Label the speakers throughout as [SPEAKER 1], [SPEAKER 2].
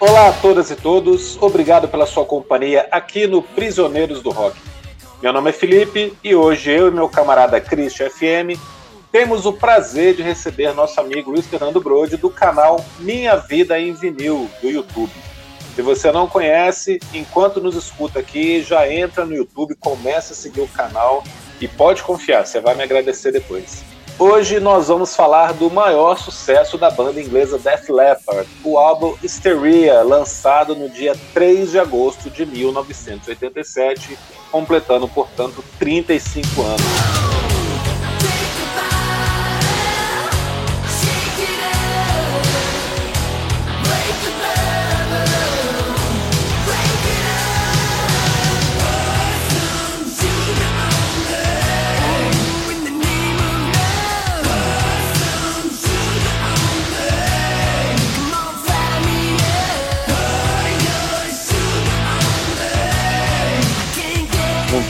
[SPEAKER 1] Olá a todas e todos, obrigado pela sua companhia aqui no Prisioneiros do Rock. Meu nome é Felipe e hoje eu e meu camarada Christian FM temos o prazer de receber nosso amigo Luiz Fernando Brode do canal Minha Vida em Vinil do YouTube. Se você não conhece, enquanto nos escuta aqui, já entra no YouTube, começa a seguir o canal e pode confiar, você vai me agradecer depois. Hoje nós vamos falar do maior sucesso da banda inglesa Def Leppard, o álbum Hysteria, lançado no dia 3 de agosto de 1987, completando, portanto, 35 anos.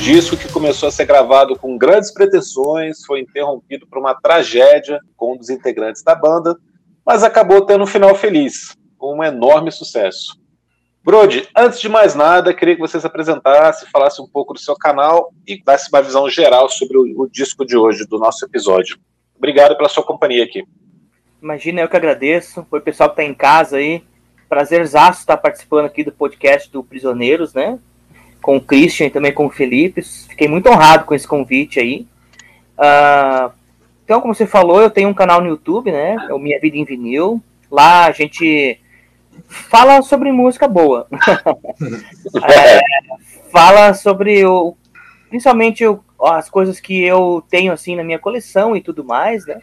[SPEAKER 1] Disco que começou a ser gravado com grandes pretensões, foi interrompido por uma tragédia com um dos integrantes da banda, mas acabou tendo um final feliz, um enorme sucesso. Brody, antes de mais nada, queria que você se apresentasse, falasse um pouco do seu canal e desse uma visão geral sobre o, o disco de hoje, do nosso episódio. Obrigado pela sua companhia aqui.
[SPEAKER 2] Imagina, eu que agradeço. Foi o pessoal que está em casa aí. Prazerzaço estar participando aqui do podcast do Prisioneiros, né? Com o Christian e também com o Felipe. Fiquei muito honrado com esse convite aí. Uh, então, como você falou, eu tenho um canal no YouTube, né? É o Minha Vida em Vinil. Lá a gente fala sobre música boa. é, fala sobre o, principalmente o, as coisas que eu tenho assim na minha coleção e tudo mais, né?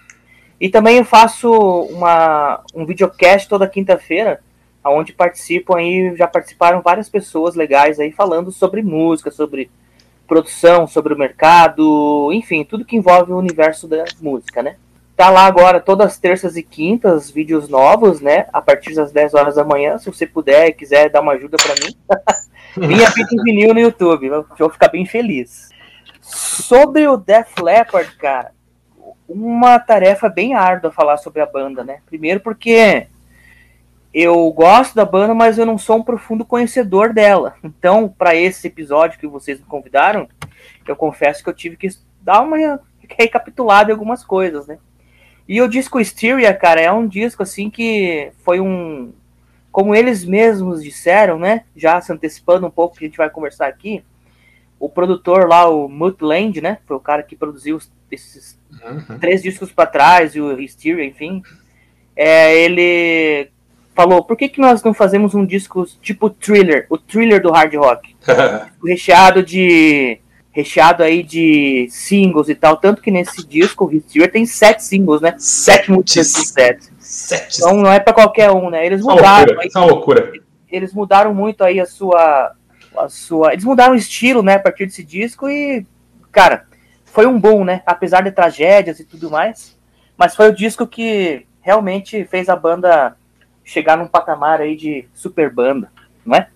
[SPEAKER 2] E também eu faço uma, um videocast toda quinta-feira onde participam aí, já participaram várias pessoas legais aí falando sobre música, sobre produção, sobre o mercado, enfim, tudo que envolve o universo da música, né? Tá lá agora todas as terças e quintas, vídeos novos, né? A partir das 10 horas da manhã, se você puder e quiser dar uma ajuda para mim. Minha vida em vinil no YouTube, eu vou ficar bem feliz. Sobre o Def Leppard, cara, uma tarefa bem árdua falar sobre a banda, né? Primeiro porque eu gosto da banda, mas eu não sou um profundo conhecedor dela. Então, para esse episódio que vocês me convidaram, eu confesso que eu tive que dar uma recapitulada em algumas coisas, né? E o disco Hysteria, cara, é um disco assim que foi um. Como eles mesmos disseram, né? Já se antecipando um pouco que a gente vai conversar aqui. O produtor lá, o Mutt Land, né? Foi o cara que produziu esses uhum. três discos para trás, e o Hysteria, enfim. É, ele falou, por que, que nós não fazemos um disco tipo thriller, o thriller do hard rock? recheado de. Recheado aí de singles e tal. Tanto que nesse disco, o Hysteria tem sete singles, né? Sete músicas de sete. sete. Então não é para qualquer um, né? Eles mudaram. Loucura, aí, é loucura. Eles mudaram muito aí a sua. A sua. Eles mudaram o estilo, né, a partir desse disco e. Cara, foi um boom, né? Apesar de tragédias e tudo mais. Mas foi o disco que realmente fez a banda chegar num patamar aí de super banda, não é?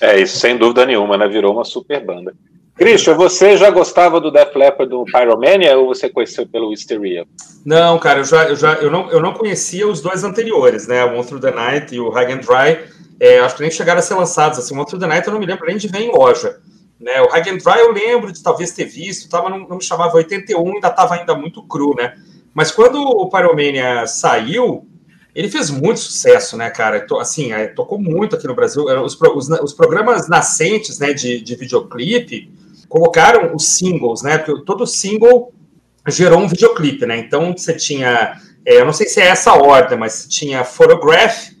[SPEAKER 1] É, isso sem dúvida nenhuma, né? Virou uma super banda. Christian, você já gostava do Def Leppard do Pyromania ou você conheceu pelo Hysteria?
[SPEAKER 3] Não, cara, eu já, eu já eu não, eu não conhecia os dois anteriores, né? O Monster the Night e o High and Dry. É, acho que nem chegaram a ser lançados. Assim, o Monster the Night eu não me lembro nem de ver em loja. Né? O High and Dry eu lembro de talvez ter visto, tava, não, não me chamava 81, ainda estava ainda muito cru, né? Mas quando o Pyromania saiu, ele fez muito sucesso, né, cara? Assim, é, tocou muito aqui no Brasil. Os, os, os programas nascentes, né, de, de videoclipe colocaram os singles, né? Porque todo single gerou um videoclipe, né? Então você tinha, é, eu não sei se é essa ordem, mas tinha Photograph,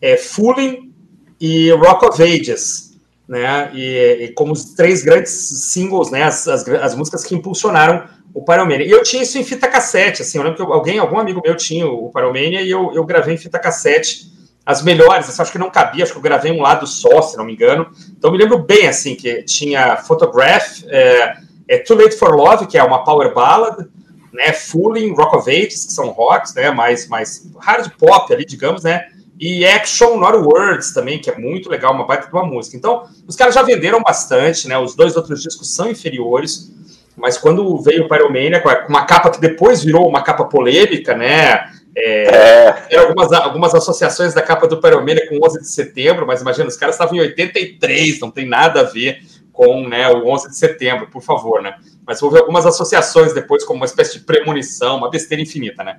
[SPEAKER 3] é, Fooling e Rock of Ages, né? E, e como os três grandes singles, né? As, as, as músicas que impulsionaram o Pyromania. E eu tinha isso em fita cassete, assim, eu lembro que alguém, algum amigo meu tinha o Pyromania e eu, eu gravei em fita cassete as melhores, assim, acho que não cabia, acho que eu gravei um lado só, se não me engano. Então me lembro bem, assim, que tinha Photograph, é, é Too Late for Love, que é uma power ballad, né, Fooling, Rock of Ages, que são rocks, né, mais, mais hard pop ali, digamos, né, e Action Not Words também, que é muito legal, uma baita de uma música. Então, os caras já venderam bastante, né, os dois outros discos são inferiores, mas quando veio o Pyromania, com uma capa que depois virou uma capa polêmica, né? É, é. Algumas, algumas associações da capa do Pyromania com 11 de setembro, mas imagina, os caras estavam em 83, não tem nada a ver com né, o 11 de setembro, por favor, né? Mas houve algumas associações depois, como uma espécie de premonição, uma besteira infinita, né?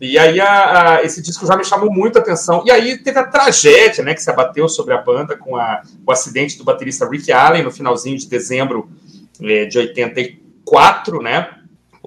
[SPEAKER 3] E aí a, a, esse disco já me chamou muito a atenção. E aí teve a tragédia, né, que se abateu sobre a banda com a, o acidente do baterista Rick Allen no finalzinho de dezembro é, de 84, né?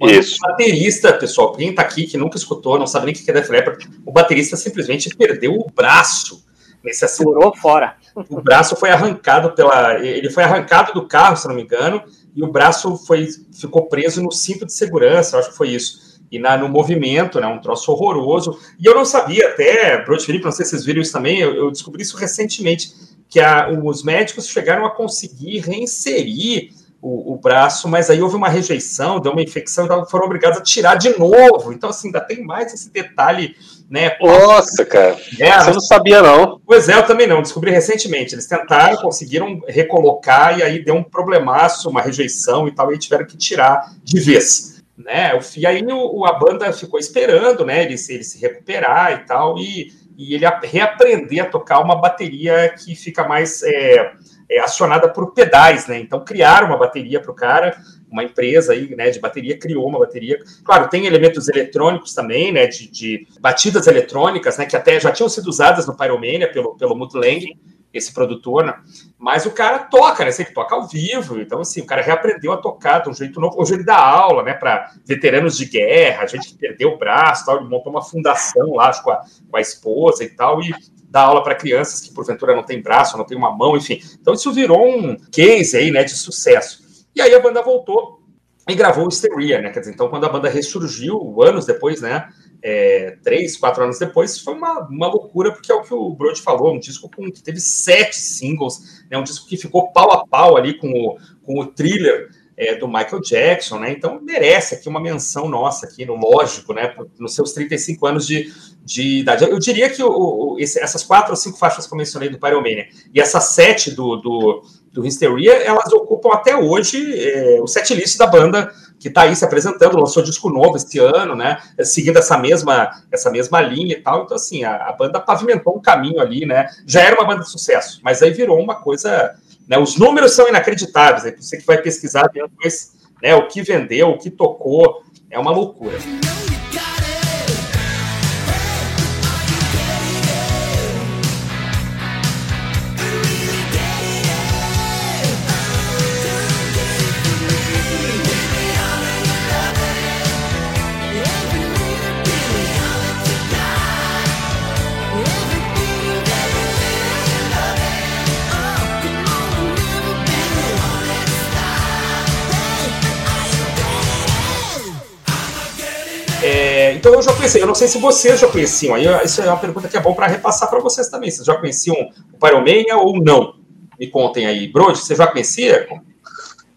[SPEAKER 1] Isso.
[SPEAKER 3] O baterista, pessoal, quem tá aqui que nunca escutou, não sabe nem o que é Def Leppard, o baterista simplesmente perdeu o braço nesse acidente.
[SPEAKER 2] Furou fora.
[SPEAKER 3] O braço foi arrancado pela. Ele foi arrancado do carro, se não me engano, e o braço foi, ficou preso no cinto de segurança, acho que foi isso e na, no movimento, né? Um troço horroroso. E eu não sabia até, Brode Felipe, não sei se vocês viram isso também, eu, eu descobri isso recentemente, que a, os médicos chegaram a conseguir reinserir o, o, braço, mas aí houve uma rejeição, deu uma infecção, então foram obrigados a tirar de novo. Então, assim, ainda tem mais esse detalhe, né?
[SPEAKER 1] Nossa, cara. É, Você não sabia, não.
[SPEAKER 3] Pois é, eu também não, descobri recentemente. Eles tentaram, conseguiram recolocar, e aí deu um problemaço, uma rejeição e tal, e tiveram que tirar de vez né? E aí o, a banda ficou esperando, né? Ele, ele se recuperar e tal, e, e ele reaprender a tocar uma bateria que fica mais é, é, acionada por pedais, né? Então criaram uma bateria para o cara, uma empresa aí, né, de bateria criou uma bateria. Claro, tem elementos eletrônicos também, né, de, de batidas eletrônicas, né, que até já tinham sido usadas no Pyromania pelo pelo Mutt Lang, esse produtor, né? Mas o cara toca, né? Ele toca ao vivo, então assim, o cara reaprendeu a tocar de um jeito novo. Hoje ele dá aula, né, para veteranos de guerra, gente que perdeu o braço, tal, ele montou uma fundação lá com a, com a esposa e tal, e dá aula para crianças que porventura não tem braço, não tem uma mão, enfim. Então isso virou um case aí, né, de sucesso. E aí a banda voltou e gravou o Hysteria, né? Quer dizer, então quando a banda ressurgiu, anos depois, né? É, três, quatro anos depois, foi uma, uma loucura, porque é o que o Brody falou, um disco com, que teve sete singles, né, um disco que ficou pau a pau ali com o, com o thriller é, do Michael Jackson, né? Então merece aqui uma menção nossa aqui, no lógico, né? Nos seus 35 anos de, de idade. Eu diria que o, o, esse, essas quatro ou cinco faixas que eu mencionei do Pyromania e essas sete do, do, do Hysteria, elas ocupam até hoje é, o setlist da banda que está aí se apresentando, lançou disco novo este ano, né? Seguindo essa mesma, essa mesma linha e tal. Então, assim, a, a, banda pavimentou um caminho ali, né? Já era uma banda de sucesso, mas aí virou uma coisa. Né? Os números são inacreditáveis, né? Você que vai pesquisar depois né, o que vendeu, o que tocou, é uma loucura. Então eu já conheci. Eu não sei se vocês já conheciam. Aí isso é uma pergunta que é bom para repassar para vocês também. Vocês já conheciam o Pyromania ou não? Me contem aí. Brody, você já conhecia?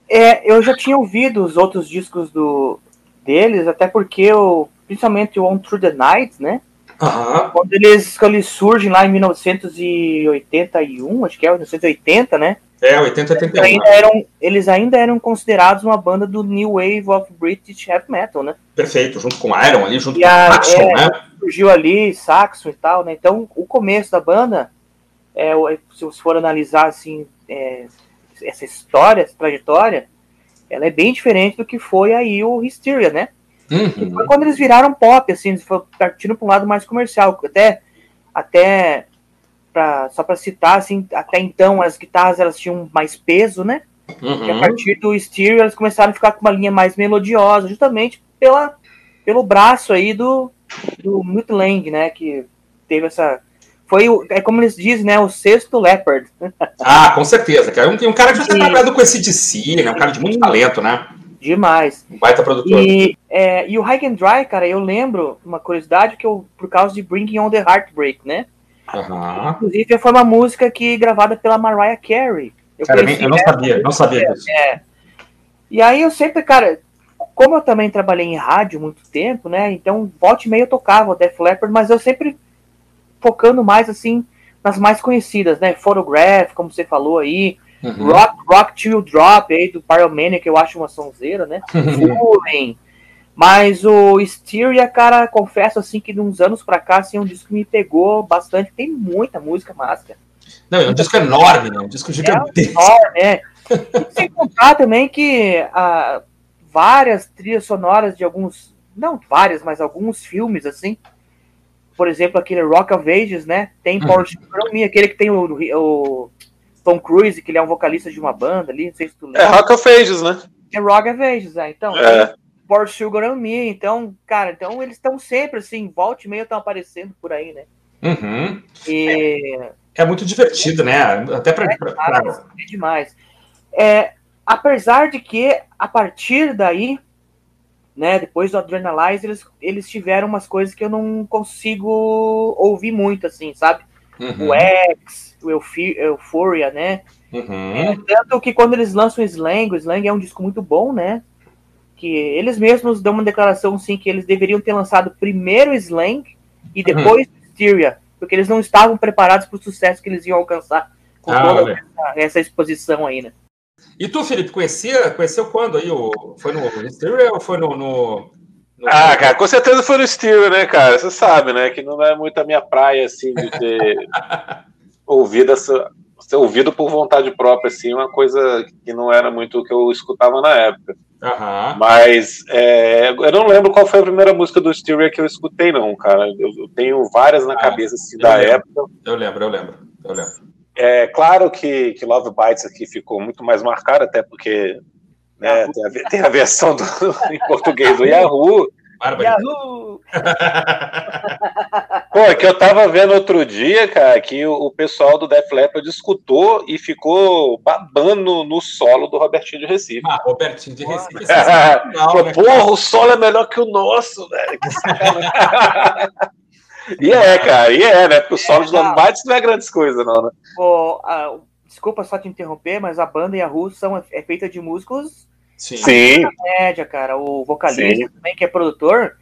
[SPEAKER 2] É, eu já tinha ouvido os outros discos do, deles, até porque eu, principalmente o On Through the Night, né?
[SPEAKER 3] Uhum.
[SPEAKER 2] Quando eles, quando eles surgem lá em 1981, acho que é 1980, né?
[SPEAKER 3] É, 80 81.
[SPEAKER 2] Eles ainda, eram, eles ainda eram considerados uma banda do New Wave of British Heavy Metal, né?
[SPEAKER 3] Perfeito, junto com Iron ali, junto
[SPEAKER 2] e
[SPEAKER 3] com
[SPEAKER 2] a, Saxon, é, né? Surgiu ali Saxon e tal, né? Então, o começo da banda, é, se você for analisar, assim, é, essa história, essa trajetória, ela é bem diferente do que foi aí o Hysteria, né?
[SPEAKER 3] Uhum.
[SPEAKER 2] Foi quando eles viraram pop, assim, eles foram partindo para um lado mais comercial, até, até pra, só para citar, assim, até então as guitarras elas tinham mais peso, né?
[SPEAKER 3] Uhum.
[SPEAKER 2] E a partir do stereo elas começaram a ficar com uma linha mais melodiosa, justamente pela, pelo braço aí do, do Mutt Lang, né? Que teve essa. Foi, é como eles dizem, né? O sexto Leopard.
[SPEAKER 3] Ah, com certeza. Cara. Um, um cara que já está trabalhado com esse DC, né? Um cara de muito talento, né?
[SPEAKER 2] Demais.
[SPEAKER 3] Baita produtor.
[SPEAKER 2] E, é, e o High and Dry, cara, eu lembro uma curiosidade que eu, por causa de Bringing on the Heartbreak, né?
[SPEAKER 3] Uhum.
[SPEAKER 2] Inclusive, foi uma música que gravada pela Mariah Carey.
[SPEAKER 3] Eu, cara, eu não sabia, não sabia disso.
[SPEAKER 2] É. E aí eu sempre, cara, como eu também trabalhei em rádio muito tempo, né? Então, volte e meio eu tocava o Def Leppard, mas eu sempre focando mais assim nas mais conhecidas, né? Photograph, como você falou aí, uhum. Rock, Rock to Drop aí do Pyromania, que eu acho uma sonzeira, né? Fooling, Mas o Styria, cara, confesso assim que de uns anos pra cá, assim, é um disco que me pegou bastante. Tem muita música massa.
[SPEAKER 3] Não, é um disco enorme, né? Um disco
[SPEAKER 2] É
[SPEAKER 3] gigantesco.
[SPEAKER 2] enorme, é. Sem contar também que ah, várias trilhas sonoras de alguns, não várias, mas alguns filmes, assim. Por exemplo, aquele Rock of Ages, né? Tem
[SPEAKER 3] Hum.
[SPEAKER 2] From Me, aquele que tem o, o Tom Cruise, que ele é um vocalista de uma banda ali, não sei se tu
[SPEAKER 1] É
[SPEAKER 2] lembra.
[SPEAKER 1] Rock of Ages, né?
[SPEAKER 2] É Rock of Ages, é. Então,
[SPEAKER 1] É.
[SPEAKER 2] Pour Sugar on Me. Então, cara, então eles estão sempre assim, volta e meia estão aparecendo por aí, né?
[SPEAKER 3] Uhum.
[SPEAKER 2] E
[SPEAKER 3] É muito divertido, né? Até pra. pra- pra-
[SPEAKER 2] demais, é demais. É, apesar de que a partir daí, né, depois do Adrenalize, eles, eles tiveram umas coisas que eu não consigo ouvir muito, assim, sabe?
[SPEAKER 3] Uhum.
[SPEAKER 2] O X, o Euphi- Euphoria, né?
[SPEAKER 3] Uhum.
[SPEAKER 2] Tanto que quando eles lançam o Slang, o Slang é um disco muito bom, né? Que eles mesmos dão uma declaração assim que eles deveriam ter lançado primeiro o Slang e depois o Hysteria, porque eles não estavam preparados para o sucesso que eles iam alcançar com
[SPEAKER 3] Ah,
[SPEAKER 2] toda essa, essa exposição aí, né?
[SPEAKER 3] E tu, Felipe, conhecia, conheceu quando aí? O, foi no Hysteria ou foi no. no, no-
[SPEAKER 1] Ah, cara, com certeza foi no Steel, né, cara? Você sabe, né? Que não é muito a minha praia, assim, de ter ouvido essa. Ouvido por vontade própria, assim, uma coisa que não era muito o que eu escutava na época.
[SPEAKER 3] Aham.
[SPEAKER 1] Mas é, eu não lembro qual foi a primeira música do Styria que eu escutei, não, cara. Eu, eu tenho várias na
[SPEAKER 3] Ah,
[SPEAKER 1] cabeça assim, da
[SPEAKER 3] lembro.
[SPEAKER 1] época.
[SPEAKER 3] Eu lembro, eu lembro. Eu lembro.
[SPEAKER 1] É claro que, que Love Bites aqui ficou muito mais marcado, até porque né, tem, a, tem a versão do, em português do Yahoo.
[SPEAKER 3] Bárbara.
[SPEAKER 2] Yahoo!
[SPEAKER 1] Pô, é que eu tava vendo outro dia, cara, que o, o pessoal do Def Leppard escutou e ficou babando no solo do Robertinho de Recife.
[SPEAKER 3] Ah, Robertinho de Recife. é
[SPEAKER 1] Pô,
[SPEAKER 3] né?
[SPEAKER 1] porra, o solo é melhor que o nosso, velho. E é, cara, e é, né? Porque o solo de Love Bites não é grandes coisas, não, né?
[SPEAKER 2] Pô, ah, desculpa só te interromper, mas a banda Yahoo são, é feita de músicos
[SPEAKER 3] Sim.
[SPEAKER 1] Sim,
[SPEAKER 2] média, cara. O vocalista
[SPEAKER 1] Sim.
[SPEAKER 2] também, que é produtor,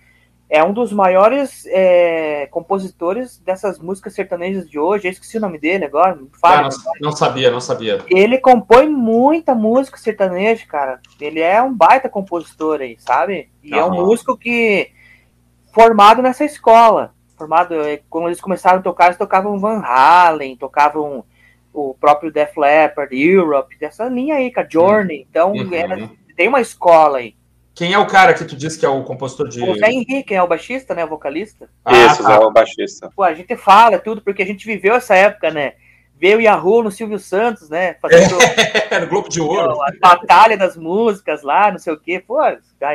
[SPEAKER 2] é um dos maiores é, compositores dessas músicas sertanejas de hoje. Eu esqueci o nome dele agora, me
[SPEAKER 3] Ah,
[SPEAKER 2] fala.
[SPEAKER 3] não, não sabia, não sabia.
[SPEAKER 2] Ele compõe muita música sertaneja, cara. Ele é um baita compositor aí, sabe? E é um músico que formado nessa escola. Formado, é, quando eles começaram a tocar, eles tocavam Van Halen, tocavam o próprio Def Leppard, Europe, dessa linha aí, cara, Journey. Então,
[SPEAKER 3] Uhum.
[SPEAKER 2] era- tem uma escola aí.
[SPEAKER 3] Quem é o cara que tu disse que é o compositor de.
[SPEAKER 2] O Zé Henrique é o baixista, né? O vocalista.
[SPEAKER 3] Ah,
[SPEAKER 1] isso,
[SPEAKER 3] tá.
[SPEAKER 1] é o baixista.
[SPEAKER 2] Pô, a gente fala tudo porque a gente viveu essa época, né? Veio o Yahoo no Silvio Santos, né? Fazendo
[SPEAKER 3] É, no Globo de Ouro.
[SPEAKER 2] a batalha das músicas lá, não sei o quê. Pô,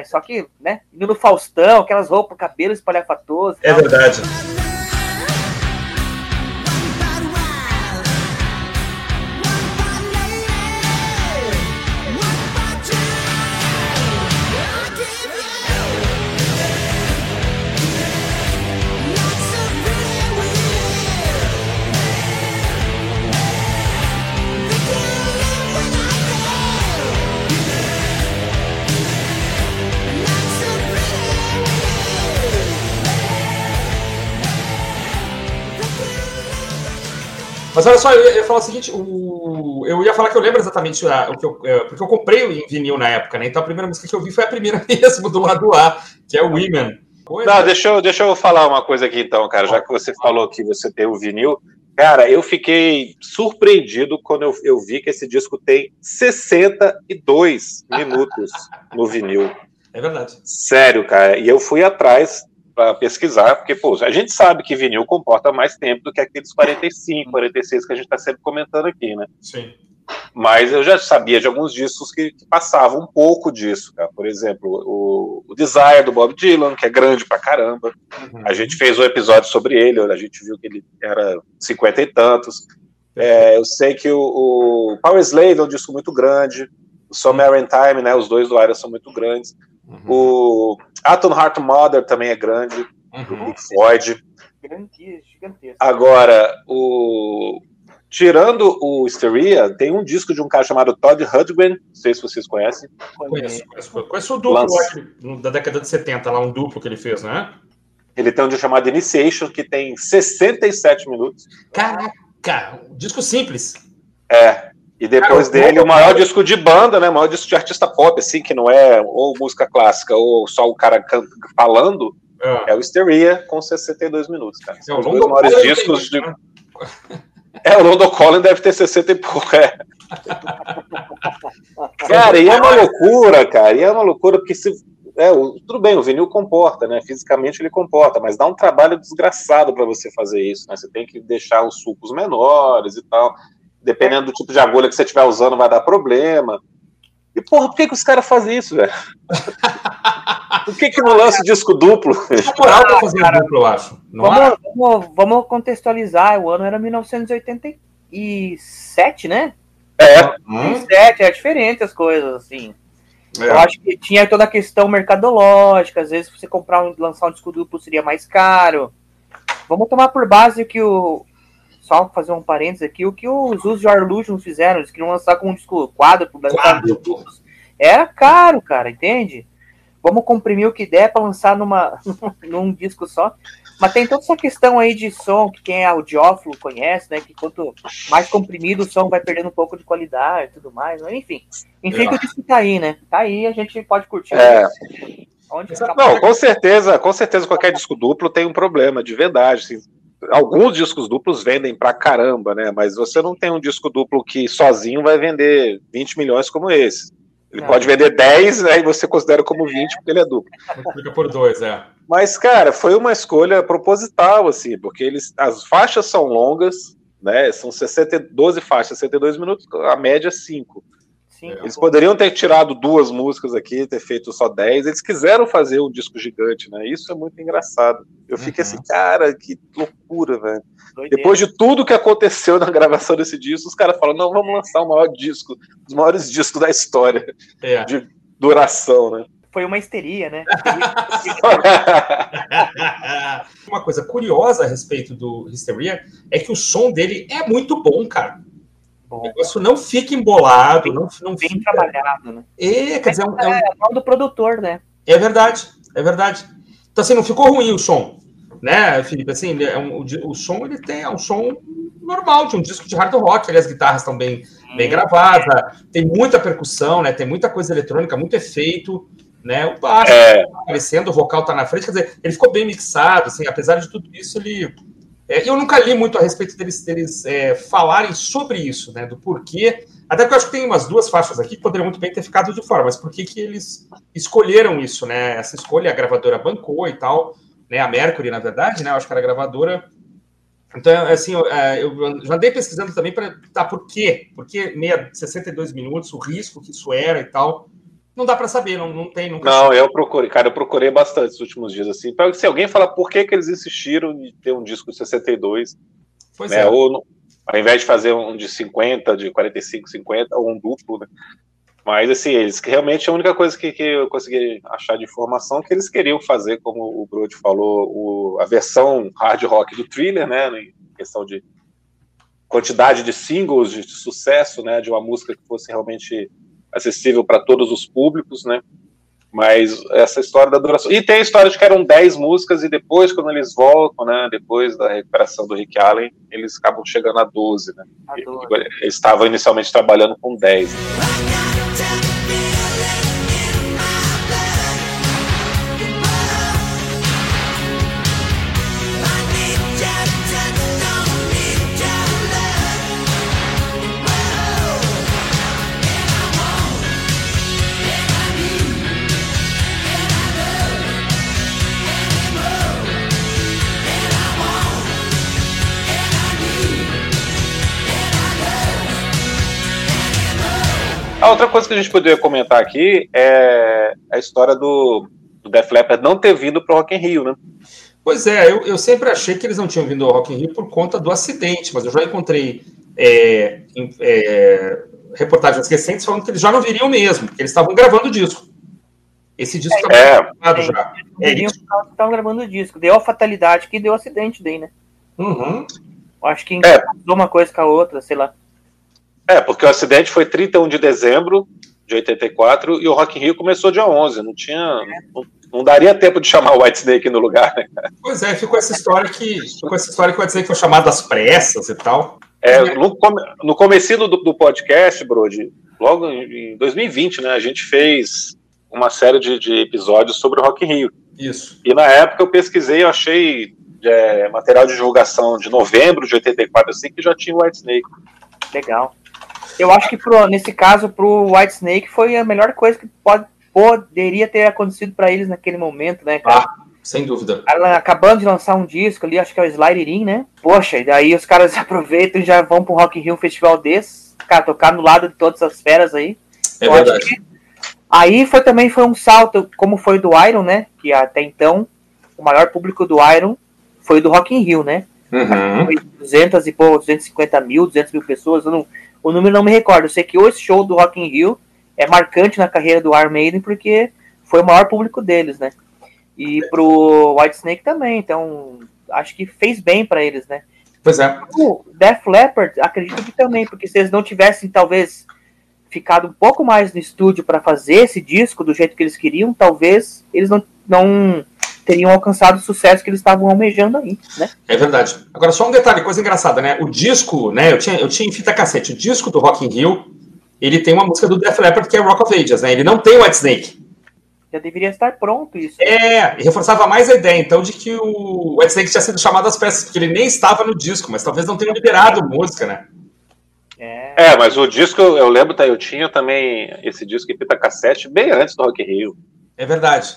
[SPEAKER 2] só que, né? Indo no Faustão, aquelas roupas, cabelo espalhafatoso.
[SPEAKER 3] É
[SPEAKER 2] tal.
[SPEAKER 3] verdade. Mas olha só, eu ia falar o seguinte, o... eu ia falar que eu lembro exatamente a- o que eu, é, porque eu comprei em vinil na época, né? Então a primeira música que eu vi foi a primeira mesmo do lado A, que é o Women. Coisa-
[SPEAKER 1] Não, deixa eu, deixa eu falar uma coisa aqui então, cara. Já que você falou que você tem o vinil, cara, eu fiquei surpreendido quando eu, eu vi que esse disco tem 62 minutos no vinil.
[SPEAKER 3] É verdade.
[SPEAKER 1] Sério, cara. E eu fui atrás para pesquisar, porque, pô, a gente sabe que vinil comporta mais tempo do que aqueles 45, 46 que a gente está sempre comentando aqui, né?
[SPEAKER 3] Sim.
[SPEAKER 1] Mas eu já sabia de alguns discos que, que passavam um pouco disso, cara. Por exemplo, o, o Desire do Bob Dylan, que é grande pra caramba.
[SPEAKER 3] Uhum.
[SPEAKER 1] A gente fez um episódio sobre ele, a gente viu que ele era cinquenta e tantos. É, eu sei que o, o Power Slave é um disco muito grande. O Summer in Time, né? Os dois do Iron são muito grandes.
[SPEAKER 3] Uhum.
[SPEAKER 1] O Atom Heart Mother também é grande, do
[SPEAKER 3] Uhum.
[SPEAKER 1] Pink Floyd.
[SPEAKER 2] Gigantesco.
[SPEAKER 1] Agora, o... tirando o Hysteria, tem um disco de um cara chamado Todd Rundgren, não sei se vocês conhecem.
[SPEAKER 3] Conheço, conheço, conheço o duplo da década de 70, lá um duplo que ele fez, né?
[SPEAKER 1] Ele tem um disco chamado Initiation, que tem 67 minutos.
[SPEAKER 3] Caraca, um disco simples.
[SPEAKER 1] É. E depois dele, o maior disco de banda, né? O maior disco de artista pop, assim, que não é ou música clássica ou só o cara falando, é, é o Hysteria com 62 minutos, cara.
[SPEAKER 3] É, os dois maiores discos de. Né?
[SPEAKER 1] É, o London Collin deve ter 60 e pouco, é. cara, e é uma loucura, cara. E é uma loucura, porque se. É, o, tudo bem, o vinil comporta, né? Fisicamente ele comporta, mas dá um trabalho desgraçado para você fazer isso, né? Você tem que deixar os sucos menores e tal. Dependendo do tipo de agulha que você estiver usando, vai dar problema. E, porra, por que, que os caras fazem isso, velho? por que, que não lança disco duplo?
[SPEAKER 3] É moral pra fazer cara, duplo, eu acho.
[SPEAKER 2] Vamos, vamos, vamos, contextualizar. O ano era 1987, né?
[SPEAKER 1] É.
[SPEAKER 2] 87, é diferente as coisas, assim. É. Eu acho que tinha toda a questão mercadológica. Às vezes, você comprar um, lançar um disco duplo seria mais caro. Vamos tomar por base que o, só fazer um parênteses aqui, o que os Us de Illusion fizeram, eles queriam lançar com um disco quadro,
[SPEAKER 3] quadro.
[SPEAKER 2] era caro, cara, entende? Vamos comprimir o que der para lançar numa, num disco só. Mas tem toda essa questão aí de som, que quem é audiófilo conhece, né? Que quanto mais comprimido o som vai perdendo um pouco de qualidade e tudo mais. Mas enfim. Enfim, é. que o disco tá aí, né? Tá aí, a gente pode curtir.
[SPEAKER 1] É. Onde Não, com certeza, com certeza qualquer disco duplo tem um problema, de verdade. Assim, alguns discos duplos vendem pra caramba, né? Mas você não tem um disco duplo que sozinho vai vender 20 milhões como esse. Ele não. pode vender 10, aí né, você considera como 20 porque ele é duplo.
[SPEAKER 3] Fica por dois, é.
[SPEAKER 1] Mas, cara, foi uma escolha proposital, assim, porque eles, as faixas são longas, né? São 60, 12 faixas, 62 minutos, a média 5. Sim, Eles poderiam ter tirado duas músicas aqui, ter feito só dez. Eles quiseram fazer um disco gigante, né? Isso é muito engraçado. Eu fiquei uhum. assim, cara, que loucura, velho. Depois de tudo que aconteceu na gravação desse disco, os caras falam: não, vamos lançar o maior disco, os maiores discos da história é. de duração, né?
[SPEAKER 2] Foi uma histeria, né?
[SPEAKER 3] uma coisa curiosa a respeito do Hysteria é que o som dele é muito bom, cara. Bom. O negócio não fica embolado, não, não
[SPEAKER 2] bem fica... trabalhado, né? É,
[SPEAKER 3] quer dizer, é, um, é,
[SPEAKER 2] um... é do produtor, né?
[SPEAKER 3] É verdade, é verdade. Então, assim, não ficou ruim o som, né, Felipe? Assim, é um, o, o, som, ele tem é um som normal de um disco de hard rock, ali as guitarras estão bem, bem gravadas, tem muita percussão, né, tem muita coisa eletrônica, muito efeito, né, o baixo é. tá aparecendo, o vocal tá na frente, quer dizer, ele ficou bem mixado, assim, apesar de tudo isso, ele é, eu nunca li muito a respeito deles, deles é, falarem sobre isso, né? Do porquê. Até porque eu acho que tem umas duas faixas aqui que poderiam muito bem ter ficado de fora, mas por que, que eles escolheram isso, né? Essa escolha a gravadora bancou e tal, né? A Mercury, na verdade, né? Eu acho que era a gravadora. Então, assim, eu, é, eu já andei pesquisando também para. Tá, por quê? Por que meia, 62 minutos, o risco que isso era e tal. Não dá para saber, não, não tem. Nunca
[SPEAKER 1] não, eu procurei, cara, eu procurei bastante nos últimos dias, assim. Se alguém falar por que, que eles insistiram em ter um disco de 62, pois né, é. ou ao invés de fazer um de 50, de 45, 50, ou um duplo, né? Mas, assim, eles que realmente a única coisa que, que eu consegui achar de informação é que eles queriam fazer, como o Brody falou, o, a versão hard rock do thriller, né? Em questão de quantidade de singles de sucesso, né? De uma música que fosse realmente acessível para todos os públicos, né? Mas essa história da duração. E tem a história de que eram 10 músicas, e depois, quando eles voltam, né? Depois da recuperação do Rick Allen, eles acabam chegando a 12, né? A 12. Eles estavam inicialmente trabalhando com 10. Né? A outra coisa que a gente poderia comentar aqui é a história do, do Def Leppard não ter vindo para o Rock in Rio, né?
[SPEAKER 3] Pois é, eu, eu sempre achei que eles não tinham vindo ao Rock in Rio por conta do acidente, mas eu já encontrei é, é, reportagens recentes falando que eles já não viriam mesmo, que eles estavam gravando o disco. Esse disco estava
[SPEAKER 1] é,
[SPEAKER 3] gravado já.
[SPEAKER 2] É, eles estavam gravando o disco. Deu a fatalidade que deu o acidente daí, né?
[SPEAKER 3] Uhum.
[SPEAKER 2] Eu acho que é. uma coisa com a outra, sei lá.
[SPEAKER 1] É, porque o acidente foi 31 de dezembro de 84 e o Rock in Rio começou dia 11. Não tinha. Não, não daria tempo de chamar o White Snake no lugar, né?
[SPEAKER 3] Pois é, ficou essa história que. Ficou essa história que o White Snake foi chamado às pressas e tal.
[SPEAKER 1] É, no, no começo do, do podcast, Brody, logo em 2020, né, a gente fez uma série de, de episódios sobre o Rock in Rio.
[SPEAKER 3] Isso.
[SPEAKER 1] E na época eu pesquisei, eu achei é, material de divulgação de novembro de 84, assim, que já tinha o White Snake.
[SPEAKER 2] Legal. Eu acho que pro, nesse caso, pro White Snake foi a melhor coisa que pode, poderia ter acontecido para eles naquele momento, né, cara?
[SPEAKER 3] Ah, sem dúvida.
[SPEAKER 2] Acabando de lançar um disco ali, acho que é o Slider In, né? Poxa, e daí os caras aproveitam e já vão pro Rock in Rio, um festival desse, cara, tocar no lado de todas as feras aí.
[SPEAKER 3] É verdade.
[SPEAKER 2] Aí foi também foi um salto, como foi do Iron, né? Que até então o maior público do Iron foi do Rock in Rio, né?
[SPEAKER 3] Uhum.
[SPEAKER 2] Foi 200 e pô, 250 mil, 200 mil pessoas, não, o número não me recordo. Eu sei que esse show do Rock in Rio é marcante na carreira do Iron Maiden porque foi o maior público deles, né? E pro White Snake também, então acho que fez bem para eles, né?
[SPEAKER 3] Pois é.
[SPEAKER 2] O Def Leppard, acredito que também, porque se eles não tivessem talvez ficado um pouco mais no estúdio para fazer esse disco do jeito que eles queriam, talvez eles não, não teriam alcançado o sucesso que eles estavam almejando aí, né?
[SPEAKER 3] É verdade. Agora, só um detalhe, coisa engraçada, né? O disco, né? Eu tinha, eu tinha em fita cassete. O disco do Rock in Rio, ele tem uma música do Def Leppard que é Rock of Ages, né? Ele não tem o White Snake.
[SPEAKER 2] Já deveria estar pronto isso.
[SPEAKER 3] É, e reforçava mais a ideia, então, de que o White Snake tinha sido chamado às peças, porque ele nem estava no disco, mas talvez não tenha liberado música, né?
[SPEAKER 1] É. é, mas o disco, eu lembro, tá, eu tinha também esse disco em fita cassete bem antes do Rock in Rio.
[SPEAKER 3] É verdade.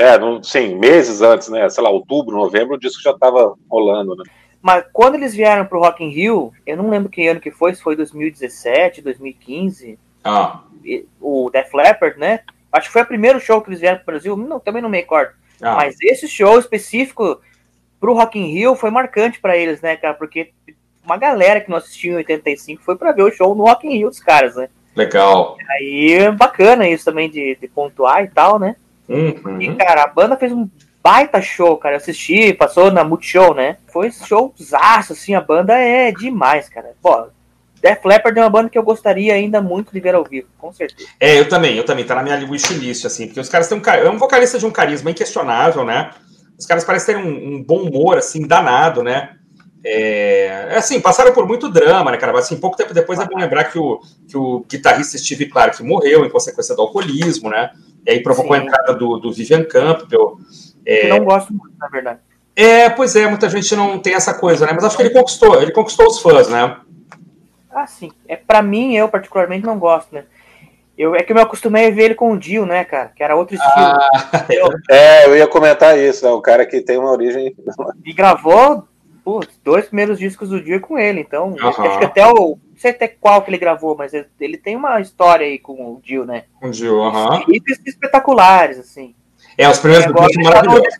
[SPEAKER 1] É, no, sim, meses antes, né? Sei lá, outubro, novembro, o disco já estava rolando, né?
[SPEAKER 2] Mas quando eles vieram pro Rock in Rio, eu não lembro que ano que foi, se foi 2017, 2015.
[SPEAKER 3] Ah.
[SPEAKER 2] O Def Leppard, né? Acho que foi o primeiro show que eles vieram pro Brasil, não, também não me recordo.
[SPEAKER 3] Ah.
[SPEAKER 2] Mas esse show específico pro Rock in Rio foi marcante para eles, né, cara? Porque uma galera que não assistiu em 85 foi para ver o show no Rock in Rio dos caras, né?
[SPEAKER 3] Legal.
[SPEAKER 2] Aí bacana isso também de, de pontuar e tal, né?
[SPEAKER 3] Uhum.
[SPEAKER 2] E, cara, a banda fez um baita show, cara. Eu assisti, passou na Multishow, né? Foi showzaço, assim, a banda é demais, cara. Pô, Def Leppard é uma banda que eu gostaria ainda muito de ver ao vivo, com certeza.
[SPEAKER 3] É, eu também, eu também, tá na minha wishlist, assim, porque os caras têm um, é um vocalista de um carisma inquestionável, né? Os caras parecem ter um, um bom humor, assim, danado, né? É, assim, passaram por muito drama, né, cara? Assim, pouco tempo depois é bom lembrar que o, que o guitarrista Steve Clark morreu em consequência do alcoolismo, né? E aí provocou Sim. a entrada do, do Vivian Campbell.
[SPEAKER 2] É... Eu não gosto muito, na verdade.
[SPEAKER 3] É, pois é, muita gente não tem essa coisa, né? Mas acho que ele conquistou, ele conquistou os fãs, né?
[SPEAKER 2] Ah, sim. É, pra mim, eu particularmente não gosto, né? Eu, é que eu me acostumei a ver ele com o Dio, né, cara? Que era outro estilo.
[SPEAKER 1] Ah, é, eu ia comentar isso, né? O cara que tem uma origem.
[SPEAKER 2] E gravou pô, dois primeiros discos do Dio com ele, então. Uhum. Acho que até o. Não sei até qual que ele gravou, mas ele tem uma história aí com o Dio, né?
[SPEAKER 3] Com o Dio, aham. Uhum.
[SPEAKER 2] espetaculares, assim.
[SPEAKER 3] É, os primeiros
[SPEAKER 2] discos são maravilhosos.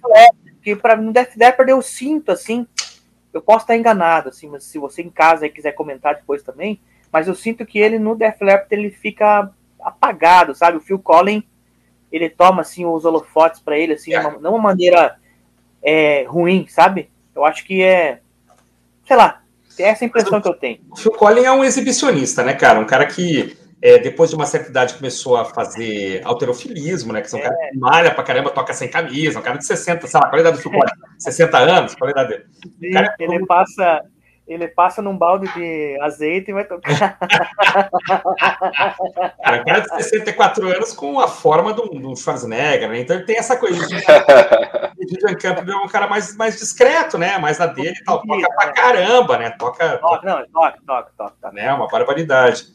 [SPEAKER 2] Que pra mim, Death Leppard eu sinto, assim. Eu posso estar enganado, assim, mas se você em casa aí quiser comentar depois também. Mas eu sinto que ele no Death Leppard ele fica apagado, sabe? O Phil Collins ele toma assim os holofotes para ele assim, é. uma, não uma maneira é, ruim, sabe? Eu acho que é, sei lá, é essa impressão que eu tenho.
[SPEAKER 3] O Phil Collins é um exibicionista, né, cara? Um cara que é, depois de uma certa idade começou a fazer alterofilismo, né? Que são é. um cara que malha pra caramba, toca sem camisa, um cara de 60, sei lá, qual é a idade do Phil Collins? 60 anos? Qual é a idade dele?
[SPEAKER 2] Sim, cara, ele passa ele passa num balde de azeite e vai tocar.
[SPEAKER 3] cara, um cara de 64 anos com a forma do, do Schwarzenegger, né? Então ele tem essa coisa. De... Vivian Campbell é um cara mais, mais discreto, né? Mais na dele e tal. Toca pra caramba, né? Toca.
[SPEAKER 2] Toca, não, toca, toca, toca.
[SPEAKER 3] Né? Uma barbaridade.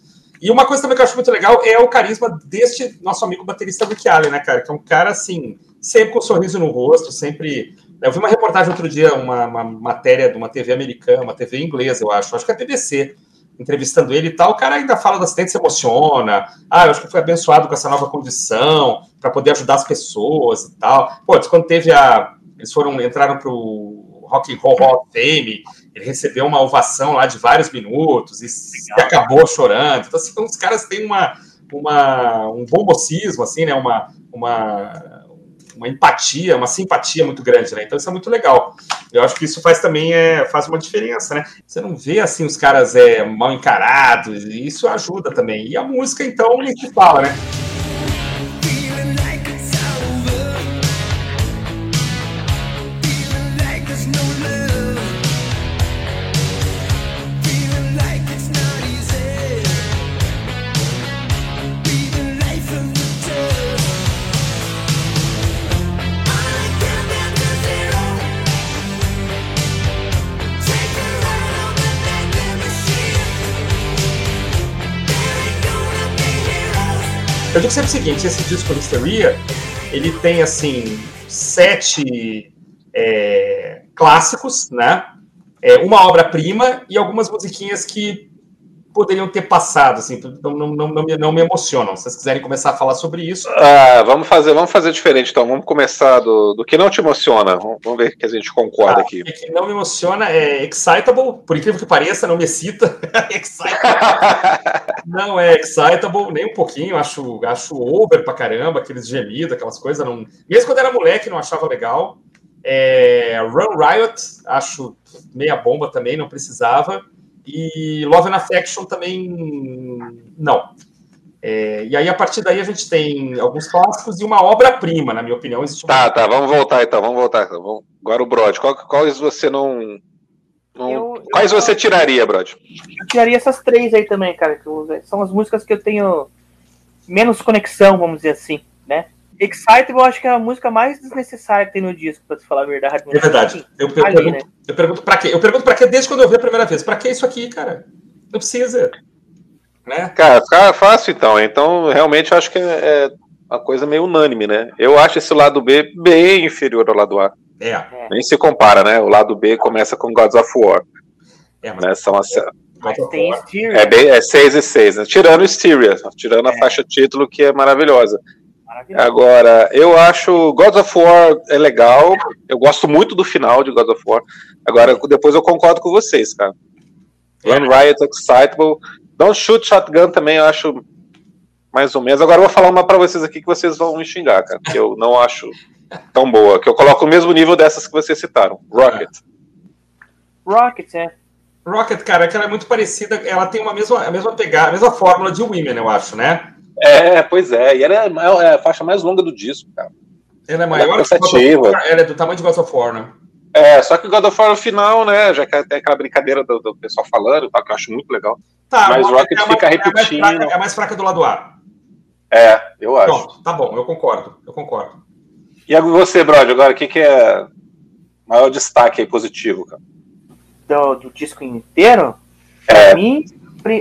[SPEAKER 3] E uma coisa também que eu acho muito legal é o carisma deste nosso amigo baterista Rick Allen, né, cara? Que é um cara, assim, sempre com um sorriso no rosto, sempre eu vi uma reportagem outro dia, uma, uma, matéria de uma TV americana, uma TV inglesa, eu acho, acho que é a BBC, entrevistando ele e tal. O cara ainda fala do acidente, se emociona. Ah, eu acho que foi abençoado com essa nova condição para poder ajudar as pessoas e tal. Pô, quando teve a. Eles foram, entraram pro Rock and Roll Hall of Fame, ele recebeu uma ovação lá de vários minutos e, e acabou chorando. Então, assim, os caras têm uma, uma, um bom mocismo, assim, né? Uma, uma uma empatia, uma simpatia muito grande, né? Então isso é muito legal. Eu acho que isso faz também é, faz uma diferença, né? Você não vê assim os caras é, mal encarados, e isso ajuda também. E a música, então, nem se fala, né? Digo sempre o seguinte: esse disco Hysteria, ele tem assim sete é, clássicos, né? É, uma obra-prima e algumas musiquinhas que poderiam ter passado, assim, não, não, não, não, me, não me emocionam. Se vocês quiserem começar a falar sobre isso.
[SPEAKER 1] Ah, vamos fazer, vamos fazer diferente, então. Vamos começar do, do que não te emociona. Vamos, vamos ver que a gente concorda ah, aqui. O
[SPEAKER 3] que não me emociona é Excitable, por incrível que pareça, não me excita. não é Excitable, nem um pouquinho. Acho, acho over pra caramba, aqueles gemidos, aquelas coisas. Não... Mesmo quando era moleque, não achava legal. É, Run Riot, acho meia bomba também, não precisava. E Love and Affection também não. É, e aí, a partir daí, a gente tem alguns clássicos e uma obra-prima, na minha opinião. Existe
[SPEAKER 1] tá, uma... tá, vamos voltar então, vamos voltar. Agora o Brod, qual, quais você não. não... Eu, quais eu... você tiraria, Brod?
[SPEAKER 2] Eu tiraria essas três aí também, cara. Que são as músicas que eu tenho menos conexão, vamos dizer assim, né? Excitable, eu acho que é a música mais desnecessária que tem no disco, pra te falar a verdade.
[SPEAKER 3] É verdade. Eu, eu, Ali, pergunto, né? eu pergunto pra quê? Eu pergunto pra quê desde quando eu vi a primeira vez. Pra que isso aqui, cara? Não precisa.
[SPEAKER 1] Né? Cara, fica fácil então. Então, realmente, eu acho que é, é uma coisa meio unânime, né? Eu acho esse lado B bem inferior ao lado A.
[SPEAKER 3] É. é.
[SPEAKER 1] Nem se compara, né? O lado B começa com Gods of War. É, mas... né? São as...
[SPEAKER 2] Mas tem
[SPEAKER 1] Styria. É, bem, é 6 e 6, né? Tirando Styria, tirando a é. faixa título, que é maravilhosa. Agora, eu acho God of War é legal. Eu gosto muito do final de God of War. Agora, depois eu concordo com vocês, cara. Run Riot Excitable. Don't Shoot Shotgun também eu acho mais ou menos. Agora eu vou falar uma para vocês aqui que vocês vão me xingar, cara. Que eu não acho tão boa. Que eu coloco o mesmo nível dessas que vocês citaram. Rocket.
[SPEAKER 2] Rocket, é.
[SPEAKER 3] Rocket, cara, que ela é muito parecida. Ela tem uma mesma, a mesma pegada, a mesma fórmula de Women, eu acho, né?
[SPEAKER 1] É, pois é. E ela é, é a faixa mais longa do disco, cara.
[SPEAKER 3] Ela é maior ela é
[SPEAKER 1] que
[SPEAKER 3] Ela é do tamanho de God of War, né?
[SPEAKER 1] É, só que o God of War no final, né? Já que tem aquela brincadeira do, do pessoal falando, tá, que eu acho muito legal. Tá, Mas Rocket é fica repetindo. É
[SPEAKER 3] mais, fraca, é mais fraca do lado A.
[SPEAKER 1] É, eu acho. Pronto,
[SPEAKER 3] tá bom, eu concordo, eu concordo.
[SPEAKER 1] E você, Brody, agora, o que, que é o maior destaque aí positivo, cara?
[SPEAKER 2] Do, do disco inteiro?
[SPEAKER 1] É.
[SPEAKER 2] Pra mim,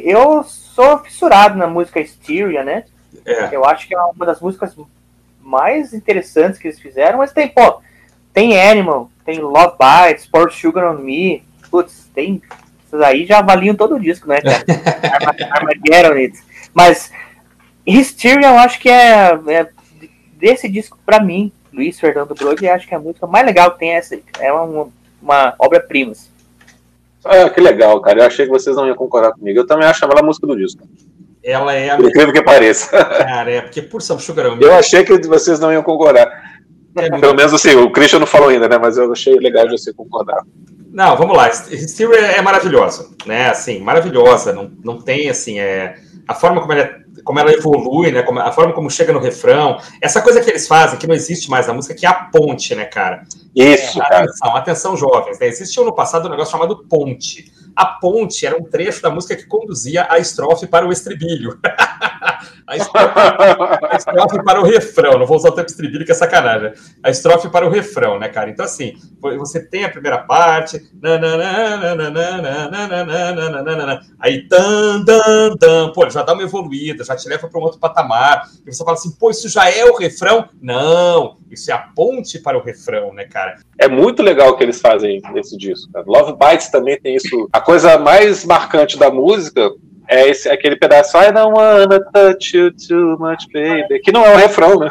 [SPEAKER 2] eu sou fissurado na música Styria, né? É. Eu acho que é uma das músicas mais interessantes que eles fizeram, mas tem, pô, tem Animal, tem Love Bites, Sport Sugar on Me, putz, tem. Essas aí já avaliam todo o disco, né, cara? Armageddon It. Mas Hysteria eu acho que é, é desse disco, pra mim, Luiz Fernando Brode, acho que é a música mais legal que tem essa. É uma, uma obra-prima.
[SPEAKER 1] Ah, que legal, cara. Eu achei que vocês não iam concordar comigo. Eu também acho ela a música do disco
[SPEAKER 3] ela é
[SPEAKER 1] a. Por incrível que pareça.
[SPEAKER 3] Cara, é porque por Sam Sugar
[SPEAKER 1] Eu achei que vocês não iam concordar. É Pelo menos assim, o Christian não falou ainda, né? Mas eu achei legal de você concordar.
[SPEAKER 3] Não, vamos lá. Steel é maravilhosa, né? Assim, maravilhosa. Não, não tem assim, é a forma como ela, é, como ela evolui, né? Como, a forma como chega no refrão, essa coisa que eles fazem que não existe mais na música, que é a ponte, né, cara?
[SPEAKER 1] Isso.
[SPEAKER 3] É, atenção, atenção, jovens. Né? Existiu no passado um negócio chamado ponte. A ponte era um trecho da música que conduzia a estrofe para o estribilho. a, estrofe, a, estrofe, para o refrão. Não vou usar o tempo estribilho, que é sacanagem. A estrofe para o refrão, né, cara? Então, assim, você tem a primeira parte. Aí, dan, dan, dan. Pô, já dá uma evoluída, já te leva para um outro patamar. E você fala assim, pô, isso já é o refrão? Não, isso é a ponte para o refrão, né, cara?
[SPEAKER 1] É muito legal o que eles fazem nesse disco. Cara. Love Bites também tem isso. A coisa mais marcante da música é esse, aquele pedaço I don't wanna touch you too much, baby. Que não é o refrão, né?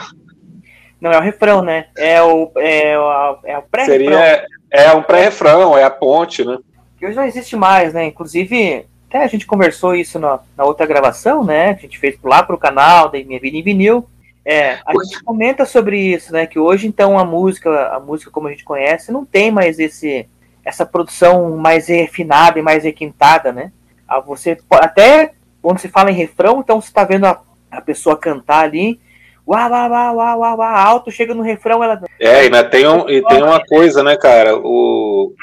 [SPEAKER 2] Não é o refrão, né? É o, é o, é o pré-refrão.
[SPEAKER 1] Seria, é um pré-refrão, é a ponte, né?
[SPEAKER 2] Que hoje não existe mais, né? Inclusive, até a gente conversou isso na, na outra gravação, né? A gente fez lá pro canal da Minha Vida em Vinil. É, a gente comenta sobre isso, né? Que hoje, então, a música, a música como a gente conhece, não tem mais esse, essa produção mais refinada e mais requintada, né? Ah, você até quando se fala em refrão, então você está vendo a, a pessoa cantar ali, uau, uau, uau, uau, uau, uau, alto, chega no refrão, ela.
[SPEAKER 1] É, e tem, um, e tem uma coisa, né, cara? O,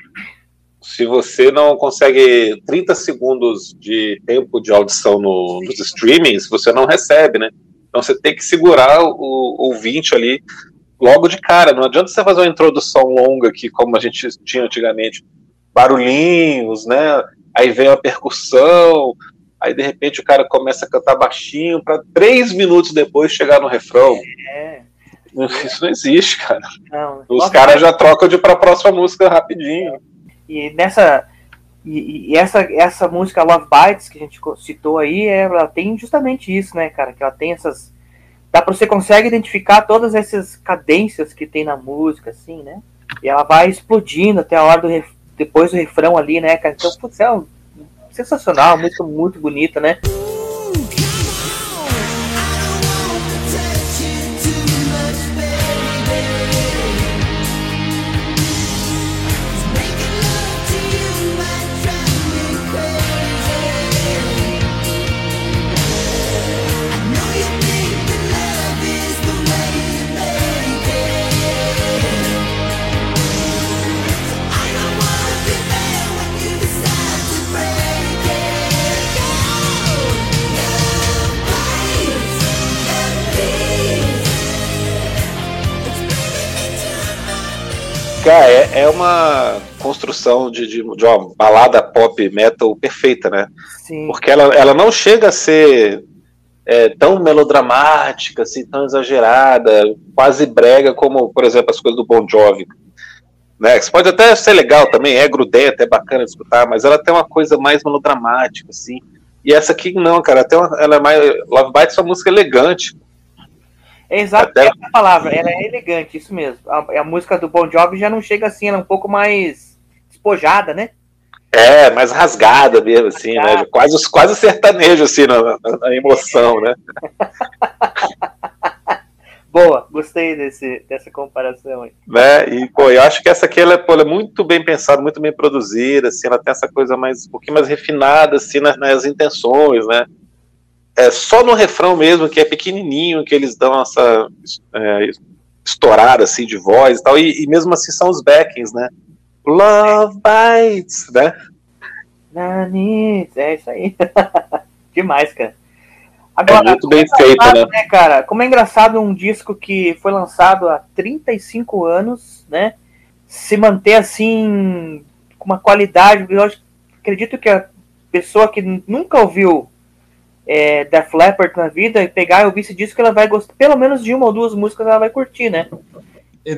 [SPEAKER 1] se você não consegue 30 segundos de tempo de audição no, nos streamings, você não recebe, né? Então você tem que segurar o, o ouvinte ali logo de cara. Não adianta você fazer uma introdução longa aqui, como a gente tinha antigamente. Barulhinhos, né? Aí vem a percussão. Aí de repente o cara começa a cantar baixinho para três minutos depois chegar no refrão. É. Isso não existe, cara. Não. Os caras já trocam de para a próxima música rapidinho.
[SPEAKER 2] E nessa e, e, essa essa música Love Bites que a gente citou aí, ela tem justamente isso, né, cara? Que ela tem essas dá para você consegue identificar todas essas cadências que tem na música, assim, né? E ela vai explodindo até a hora do ref... depois do refrão ali, né, cara? Então, putz, é um... sensacional, música muito bonita, né?
[SPEAKER 1] Cara, é, é uma construção de, de, de, uma balada pop metal perfeita, né? Sim. Porque ela, ela não chega a ser é, tão melodramática, assim, tão exagerada, quase brega como, por exemplo, as coisas do Bon Jovi. Né? Isso pode até ser legal também, é grudento, é bacana de escutar, mas ela tem uma coisa mais melodramática, assim. E essa aqui não, cara, até ela é mais. Love Bites é uma música elegante.
[SPEAKER 2] É exato Até... essa palavra, ela é elegante, isso mesmo. A, a, música do Bon Jovi já não chega assim, ela é um pouco mais despojada, né?
[SPEAKER 1] É, mais rasgada mesmo, assim, né? Quase, quase sertanejo, assim, na, na, na emoção, né?
[SPEAKER 2] Boa, gostei desse, dessa comparação aí.
[SPEAKER 1] Né? E, pô, eu acho que essa aqui ela, pô, ela é muito bem pensada, muito bem produzida, assim, ela tem essa coisa mais, um pouquinho mais refinada, assim, nas, nas intenções, né? É só no refrão mesmo, que é pequenininho, que eles dão essa é, estourada assim de voz e tal, e, e, mesmo assim são os backings, né? Love Bites, né?
[SPEAKER 2] É isso aí. Demais, cara. Agora,
[SPEAKER 1] é muito bem é feito, né?
[SPEAKER 2] né? cara? Como é engraçado um disco que foi lançado há 35 anos, né? Se manter assim, com uma qualidade. Eu acredito que a pessoa que nunca ouviu é, Def Leppard na vida e pegar e ouvir esse disco, ela vai gostar, pelo menos de uma ou duas músicas ela vai curtir, né?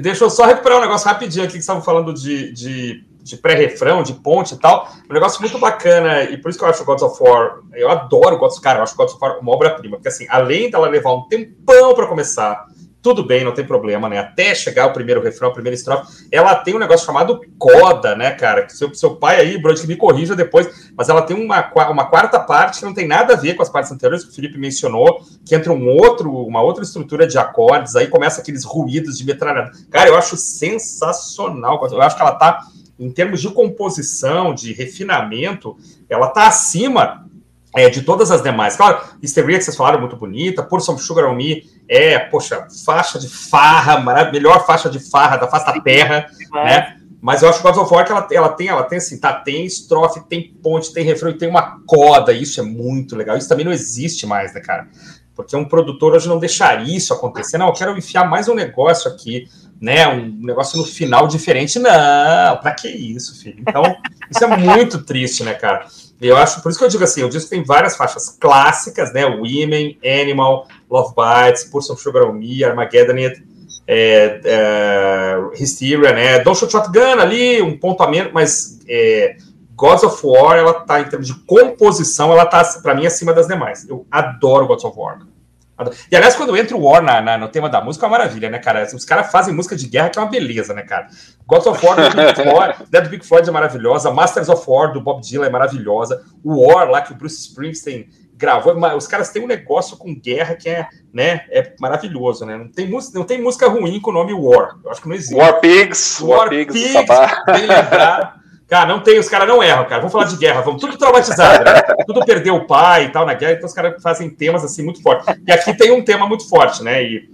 [SPEAKER 3] Deixa eu só recuperar um negócio rapidinho aqui que estavam falando de, de, de pré-refrão, de ponte e tal. Um negócio muito bacana, e por isso que eu acho Gods of War, eu adoro Gods, cara, eu acho Gods of War uma obra-prima, porque assim, além dela levar um tempão para começar, tudo bem, não tem problema, né? Até chegar o primeiro refrão, a primeira estrofe, ela tem um negócio chamado coda, né, cara? Que seu, seu pai aí, Brody, que me corrija depois, mas ela tem uma, uma quarta parte que não tem nada a ver com as partes anteriores que o Felipe mencionou, que entra um outro, uma outra estrutura de acordes, aí começa aqueles ruídos de metralhadora. Cara, eu acho sensacional. Eu acho que ela tá, em termos de composição, de refinamento, ela tá acima é, de todas as demais. Claro, Histeria, que vocês falaram, muito bonita. Por Some Sugar on Me é, poxa, faixa de farra, melhor faixa de farra da face da terra, né? Mas eu acho que o God of War que ela, ela tem, ela tem assim, tá, tem estrofe, tem ponte, tem refrão e tem uma coda, isso é muito legal. Isso também não existe mais, né, cara? Porque um produtor hoje não deixaria isso acontecer. Não, eu quero enfiar mais um negócio aqui, né? Um negócio no final diferente. Não, pra que isso, filho? Então, isso é muito triste, né, cara? Eu acho, por isso que eu digo assim, o disco tem várias faixas clássicas, né? Women, Animal, Love Bites, Pulse of Sugar on Me, Armageddon, é, é, Hysteria, né? Don't Shoot Shotgun ali, um ponto a menos, mas é, Gods of War, ela tá, em termos de composição, ela tá, para mim, acima das demais. Eu adoro Gods of War. E aliás, quando entra o War na, na, no tema da música, é uma maravilha, né, cara? Os caras fazem música de guerra que é uma beleza, né, cara? God of War Dead Big Floyd é maravilhosa, Masters of War do Bob Dylan é maravilhosa, o War lá que o Bruce Springsteen gravou, os caras têm um negócio com guerra que é, né, é maravilhoso, né? Não tem, música, não tem música ruim com o nome War. Eu acho que não existe.
[SPEAKER 1] War Pigs, War, War Pigs, Pigs
[SPEAKER 3] bem lembrado. Cara, não tem, os caras não erram, cara. Vamos falar de guerra, vamos tudo traumatizado, né? Tudo perdeu o pai e tal na guerra, então os caras fazem temas assim muito fortes. E aqui tem um tema muito forte, né? E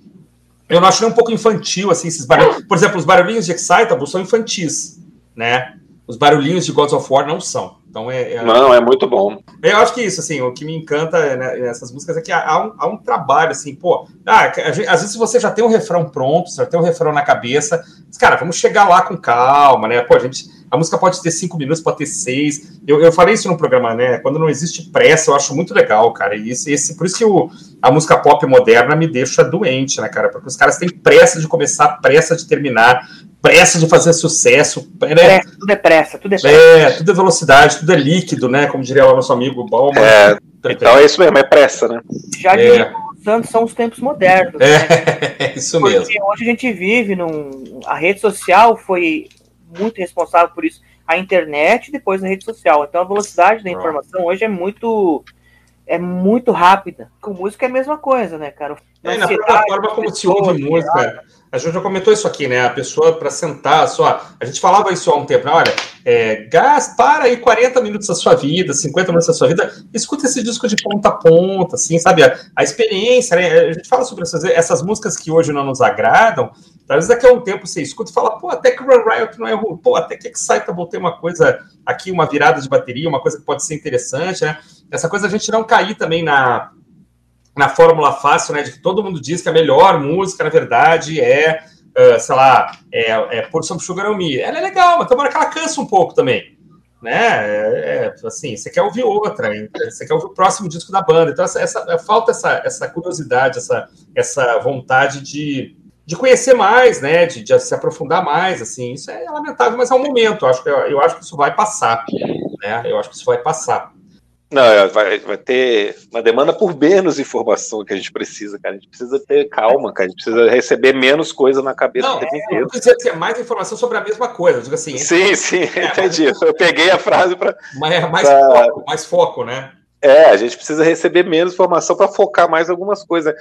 [SPEAKER 3] eu não acho nem um pouco infantil, assim, esses barulhos. Por exemplo, os barulhinhos de Excitable são infantis, né? Os barulhinhos de Gods of War não são. Então é,
[SPEAKER 1] é, Não, é muito bom.
[SPEAKER 3] Eu acho que isso, assim, o que me encanta né, nessas músicas é que há um, há um às assim, pô, ah, às vezes você já tem um refrão pronto, você já tem um refrão na cabeça, mas, cara, vamos chegar lá com calma, né? Pô, a gente A música pode ter cinco minutos, pode ter seis. Eu, eu falei isso no programa, né? Quando não existe pressa, eu acho muito legal, cara. E esse, esse, por isso que o, a música pop moderna me deixa doente, né, cara? Porque os caras têm pressa de começar, pressa de terminar, pressa de fazer sucesso.
[SPEAKER 2] Né? Pressa, tudo é pressa, tudo é pressa.
[SPEAKER 3] É, tudo é velocidade, tudo é líquido, né? Como diria o nosso amigo Bauman.
[SPEAKER 1] É, então é isso mesmo, é pressa, né?
[SPEAKER 2] Já é. Santos são os tempos modernos.
[SPEAKER 3] É, né? isso Porque mesmo.
[SPEAKER 2] hoje a gente vive num. A rede social foi muito responsável por isso. A internet e depois a rede social. Então a velocidade da informação hoje é muito. É muito rápida. Com música é a mesma coisa, né, cara?
[SPEAKER 3] É, na plataforma como se ouve música. A gente já comentou isso aqui, né? A pessoa para sentar, só. A gente falava isso há um tempo, né? Olha, é, gás, para aí 40 minutos da sua vida, 50 minutos da sua vida, escuta esse disco de ponta a ponta, assim, sabe? A, a experiência, né? A gente fala sobre essas, essas músicas que hoje não nos agradam, talvez daqui a um tempo você escuta e fala, pô, até que o Run Riot não é ruim, pô, até que Excitable tem uma coisa aqui, uma virada de bateria, uma coisa que pode ser interessante, né? Essa coisa a gente não cair também na na fórmula fácil, né, de que todo mundo diz que a melhor música, na verdade, é, uh, sei lá, é, é Por Some Sugar on Me. Ela é legal, mas tomara que ela cansa um pouco também, né, é, é, assim, você quer ouvir outra, você quer ouvir o próximo disco da banda, então essa, essa falta essa, essa curiosidade, essa, essa vontade de, de conhecer mais, né, de, de, se aprofundar mais, assim, isso é lamentável, mas é um momento, eu acho que, eu acho que isso vai passar, né, eu acho que isso vai passar.
[SPEAKER 1] Não, é, vai, vai ter uma demanda por menos informação que a gente precisa, cara. A gente precisa ter calma, cara. A gente precisa receber menos coisa na cabeça
[SPEAKER 3] não, Eu precisa ter mais informação sobre a mesma coisa. Digo assim,
[SPEAKER 1] sim, sim, é, entendi. Mas... Eu peguei a frase para.
[SPEAKER 3] Mas é mais, pra... foco, mais foco, né?
[SPEAKER 1] É, a gente precisa receber menos informação para focar mais algumas coisas.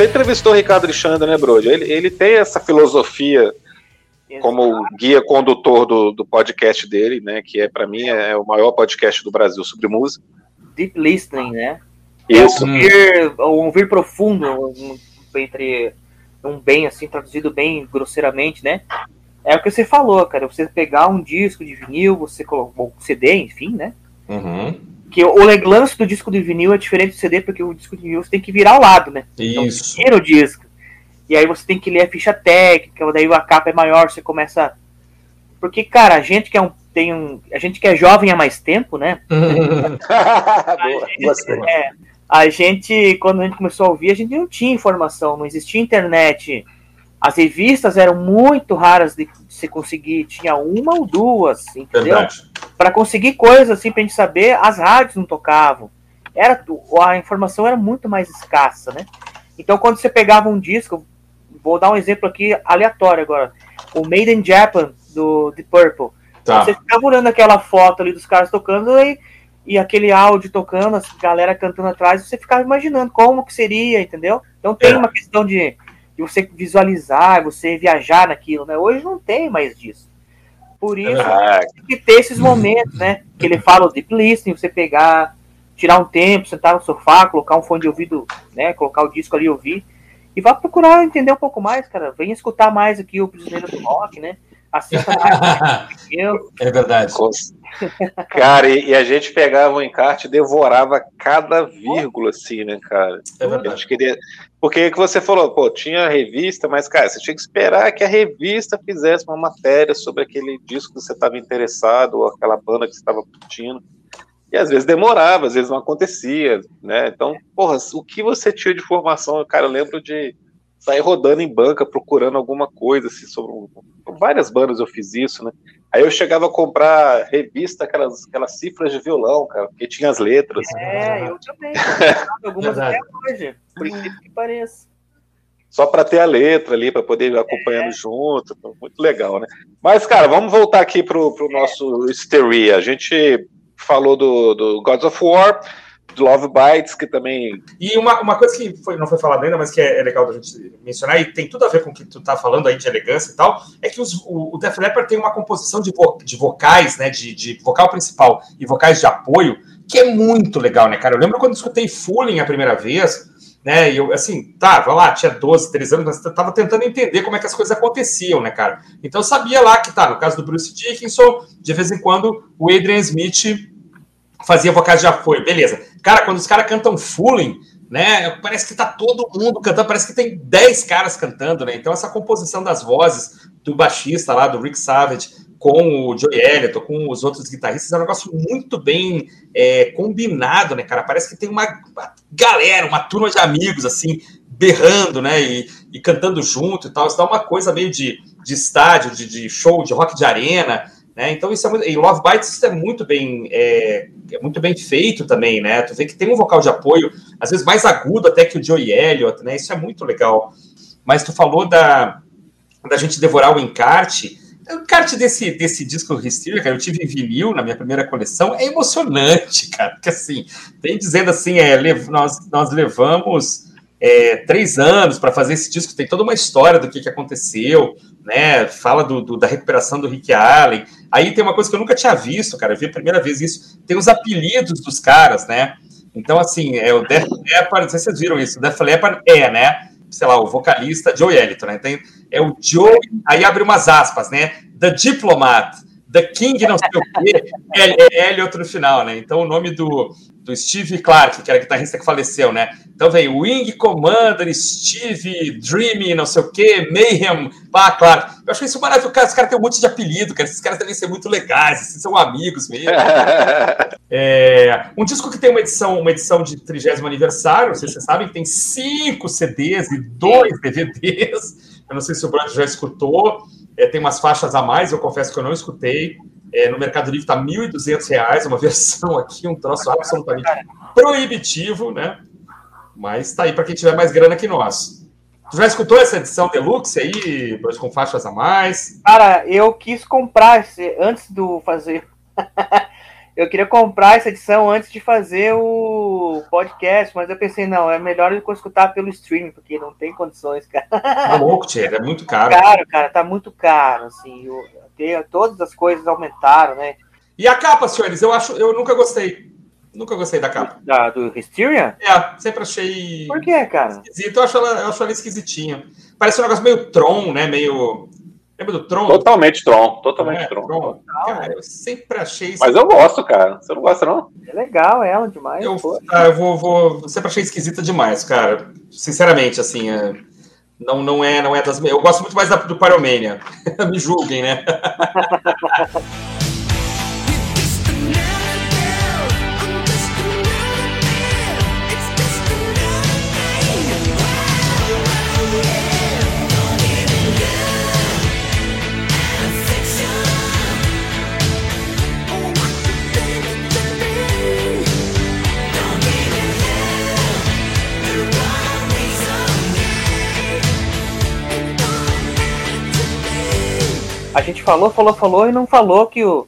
[SPEAKER 1] Você entrevistou o Ricardo Alexandre, né, Brody? Ele, ele tem essa filosofia como guia condutor do, do podcast dele, né? Que é para mim é o maior podcast do Brasil sobre música.
[SPEAKER 2] Deep listening, né?
[SPEAKER 1] Isso.
[SPEAKER 2] É um ouvir, ouvir profundo um, entre um bem assim traduzido bem grosseiramente, né? É o que você falou, cara. Você pegar um disco de vinil, você colocar um CD, enfim, né?
[SPEAKER 3] Uhum
[SPEAKER 2] que o lance do disco de vinil é diferente do CD, porque o disco de vinil você tem que virar ao lado, né?
[SPEAKER 3] Então, Isso.
[SPEAKER 2] Então, o disco. E aí você tem que ler a ficha técnica, daí a capa é maior, você começa. Porque, cara, a gente que é um. Tem um, a gente que é jovem há mais tempo, né? a, gente, é, a gente, quando a gente começou a ouvir, a gente não tinha informação, não existia internet. As revistas eram muito raras de se conseguir, tinha uma ou duas, entendeu? Para conseguir coisas assim pra gente saber, as rádios não tocavam. Era a informação era muito mais escassa, né? Então quando você pegava um disco, vou dar um exemplo aqui aleatório agora, o Made in Japan do The Purple. Tá. Você ficava olhando aquela foto ali dos caras tocando e, e aquele áudio tocando, a galera cantando atrás, você ficava imaginando como que seria, entendeu? Então tem é. uma questão de de você visualizar, você viajar naquilo, né? Hoje não tem mais disso. Por isso, ah. tem que ter esses momentos, né? Que ele fala o deep listening, você pegar, tirar um tempo, sentar no sofá, colocar um fone de ouvido, né? Colocar o disco ali e ouvir. E vá procurar entender um pouco mais, cara. Venha escutar mais aqui o Prisioneiro do Rock, né? Assista mais.
[SPEAKER 3] eu. É verdade.
[SPEAKER 1] Cara, e, e, a gente pegava o encarte e devorava cada vírgula, assim, né, cara?
[SPEAKER 3] É verdade.
[SPEAKER 1] A gente queria... Porque que você falou, pô, tinha revista, mas, cara, você tinha que esperar que a revista fizesse uma matéria sobre aquele disco que você estava interessado, ou aquela banda que você estava curtindo. E às vezes demorava, às vezes não acontecia, né? Então, porra, o que você tinha de informação? Cara, eu lembro de sair rodando em banca procurando alguma coisa, assim, sobre. Várias bandas eu fiz isso, né? Aí eu chegava a comprar revista, aquelas, aquelas cifras de violão, cara, porque tinha as letras.
[SPEAKER 2] É, eu também. Algumas até hoje, por incrível que pareça.
[SPEAKER 1] Só para ter a letra ali, para poder ir acompanhando é. junto. Muito legal, né? Mas, cara, vamos voltar aqui pro, pro nosso Hysteria. A gente falou do, do Gods of War, Love Bites, que também.
[SPEAKER 3] E uma, uma coisa que foi, não foi falada ainda, mas que é, é, legal da gente mencionar, e tem tudo a ver com o que tu tá falando aí de elegância e tal, é que os, o, o Def Leppard tem uma composição de, vo, de vocais, né? De, de vocal principal e vocais de apoio, que é muito legal, né, cara? Eu lembro quando escutei Fooling a primeira vez né? E eu, assim, tá, vai lá, tinha 12, 13 anos, mas tava tentando entender como é que as coisas aconteciam, né, cara? Então eu sabia lá que, tá, no caso do Bruce Dickinson, de vez em quando o Adrian Smith fazia vocais de apoio, beleza. Cara, quando os caras cantam Fooling, né, parece que tá todo mundo cantando, parece que tem 10 caras cantando, né? Então essa composição das vozes do baixista lá, do Rick Savage, com o Joey Elliott, com os outros guitarristas, é um negócio muito bem é, combinado, né, cara? Parece que tem uma, uma, galera, uma turma de amigos, assim, berrando, né, e, e, cantando junto e tal. Isso dá uma coisa meio de, de estádio, de, de show, de rock de arena, né? Então isso é muito... Em Love Bites isso é muito bem... É, é, muito bem feito também, né? Tu vê que tem um vocal de apoio, às vezes mais agudo até que o Joey Elliott, né? Isso é muito legal. Mas tu falou da, da gente devorar o encarte o kart desse, desse disco Hysteria, cara, eu tive em vinil na minha primeira coleção, é emocionante, cara, porque assim, tem dizendo assim, é, nós, nós levamos é, três anos para fazer esse disco, tem toda uma história do que, que aconteceu, né, fala do, do, da recuperação do Rick Allen, aí tem uma coisa que eu nunca tinha visto, cara, eu vi a primeira vez isso, tem os apelidos dos caras, né, então assim, é o Def Leppard, não sei se vocês viram isso, o Def Leppard é, né, sei lá, o vocalista Joe Ellington, né? Tem, é o Joe, aí abre umas aspas, né? The Diplomat, The King, não sei o quê, L, L outro no final, né? Então o nome do, do Steve Clark, que era guitarrista que faleceu, né? Então vem Wing Commander, Steve, Dreamy, não sei o quê, Mayhem, pá, claro. Eu acho isso maravilhoso. Cara, os caras têm um monte de apelido, cara. Esses caras devem ser muito legais, assim, são amigos mesmo. é, um disco que tem uma edição, uma edição de 30 aniversário, não sei se vocês sabem, tem cinco CDs e dois DVDs. Eu não sei se o Brad já escutou. É, tem umas faixas a mais, eu confesso que eu não escutei. É, no Mercado Livre está R$ 1.200, uma versão aqui, um troço absolutamente proibitivo, né? Mas está aí para quem tiver mais grana que nós. Tu já escutou essa edição deluxe aí, com faixas a mais?
[SPEAKER 2] Cara, eu quis comprar esse, antes do fazer. eu queria comprar essa edição antes de fazer o podcast, mas eu pensei, não, é melhor eu escutar pelo streaming, porque não tem condições, cara.
[SPEAKER 3] Tá louco, Tia, é muito caro.
[SPEAKER 2] Caro, cara, tá muito caro, assim. Eu, todas as coisas aumentaram, né?
[SPEAKER 3] E a capa, senhores, eu acho, eu nunca gostei. Nunca gostei da capa.
[SPEAKER 2] Da, do Hysteria?
[SPEAKER 3] É, sempre achei.
[SPEAKER 2] Por que, cara?
[SPEAKER 3] Esquisito, eu acho ela, eu acho ela esquisitinha. Parece um negócio meio Tron, né? Meio. Lembra do Tron?
[SPEAKER 1] Totalmente Tron, totalmente é, Tron. Tron.
[SPEAKER 3] Cara, eu sempre achei isso.
[SPEAKER 1] Mas eu gosto, cara. Você não gosta, não?
[SPEAKER 2] É legal ela demais.
[SPEAKER 3] Eu, ah, eu vou, vou. Sempre achei esquisita demais, cara. Sinceramente, assim. É não, não é não é das Eu gosto muito mais da, do Pyromania. Me julguem, né?
[SPEAKER 2] falou, falou, falou e não falou que o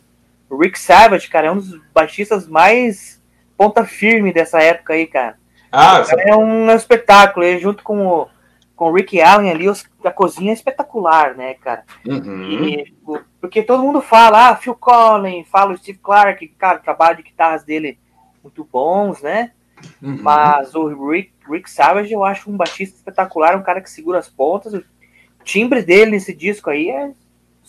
[SPEAKER 2] Rick Savage, cara, é um dos baixistas mais ponta firme dessa época aí, cara. Ah, é um espetáculo, ele junto com o, com o Rick Allen ali, os, a cozinha é espetacular, né, cara? Uhum. E, porque todo mundo fala, ah, Phil Collins, fala o Steve Clark, cara, o trabalho de guitarras dele muito bons, né? Uhum. Mas o Rick, Rick Savage eu acho um baixista espetacular, um cara que segura as pontas. O timbre dele nesse disco aí é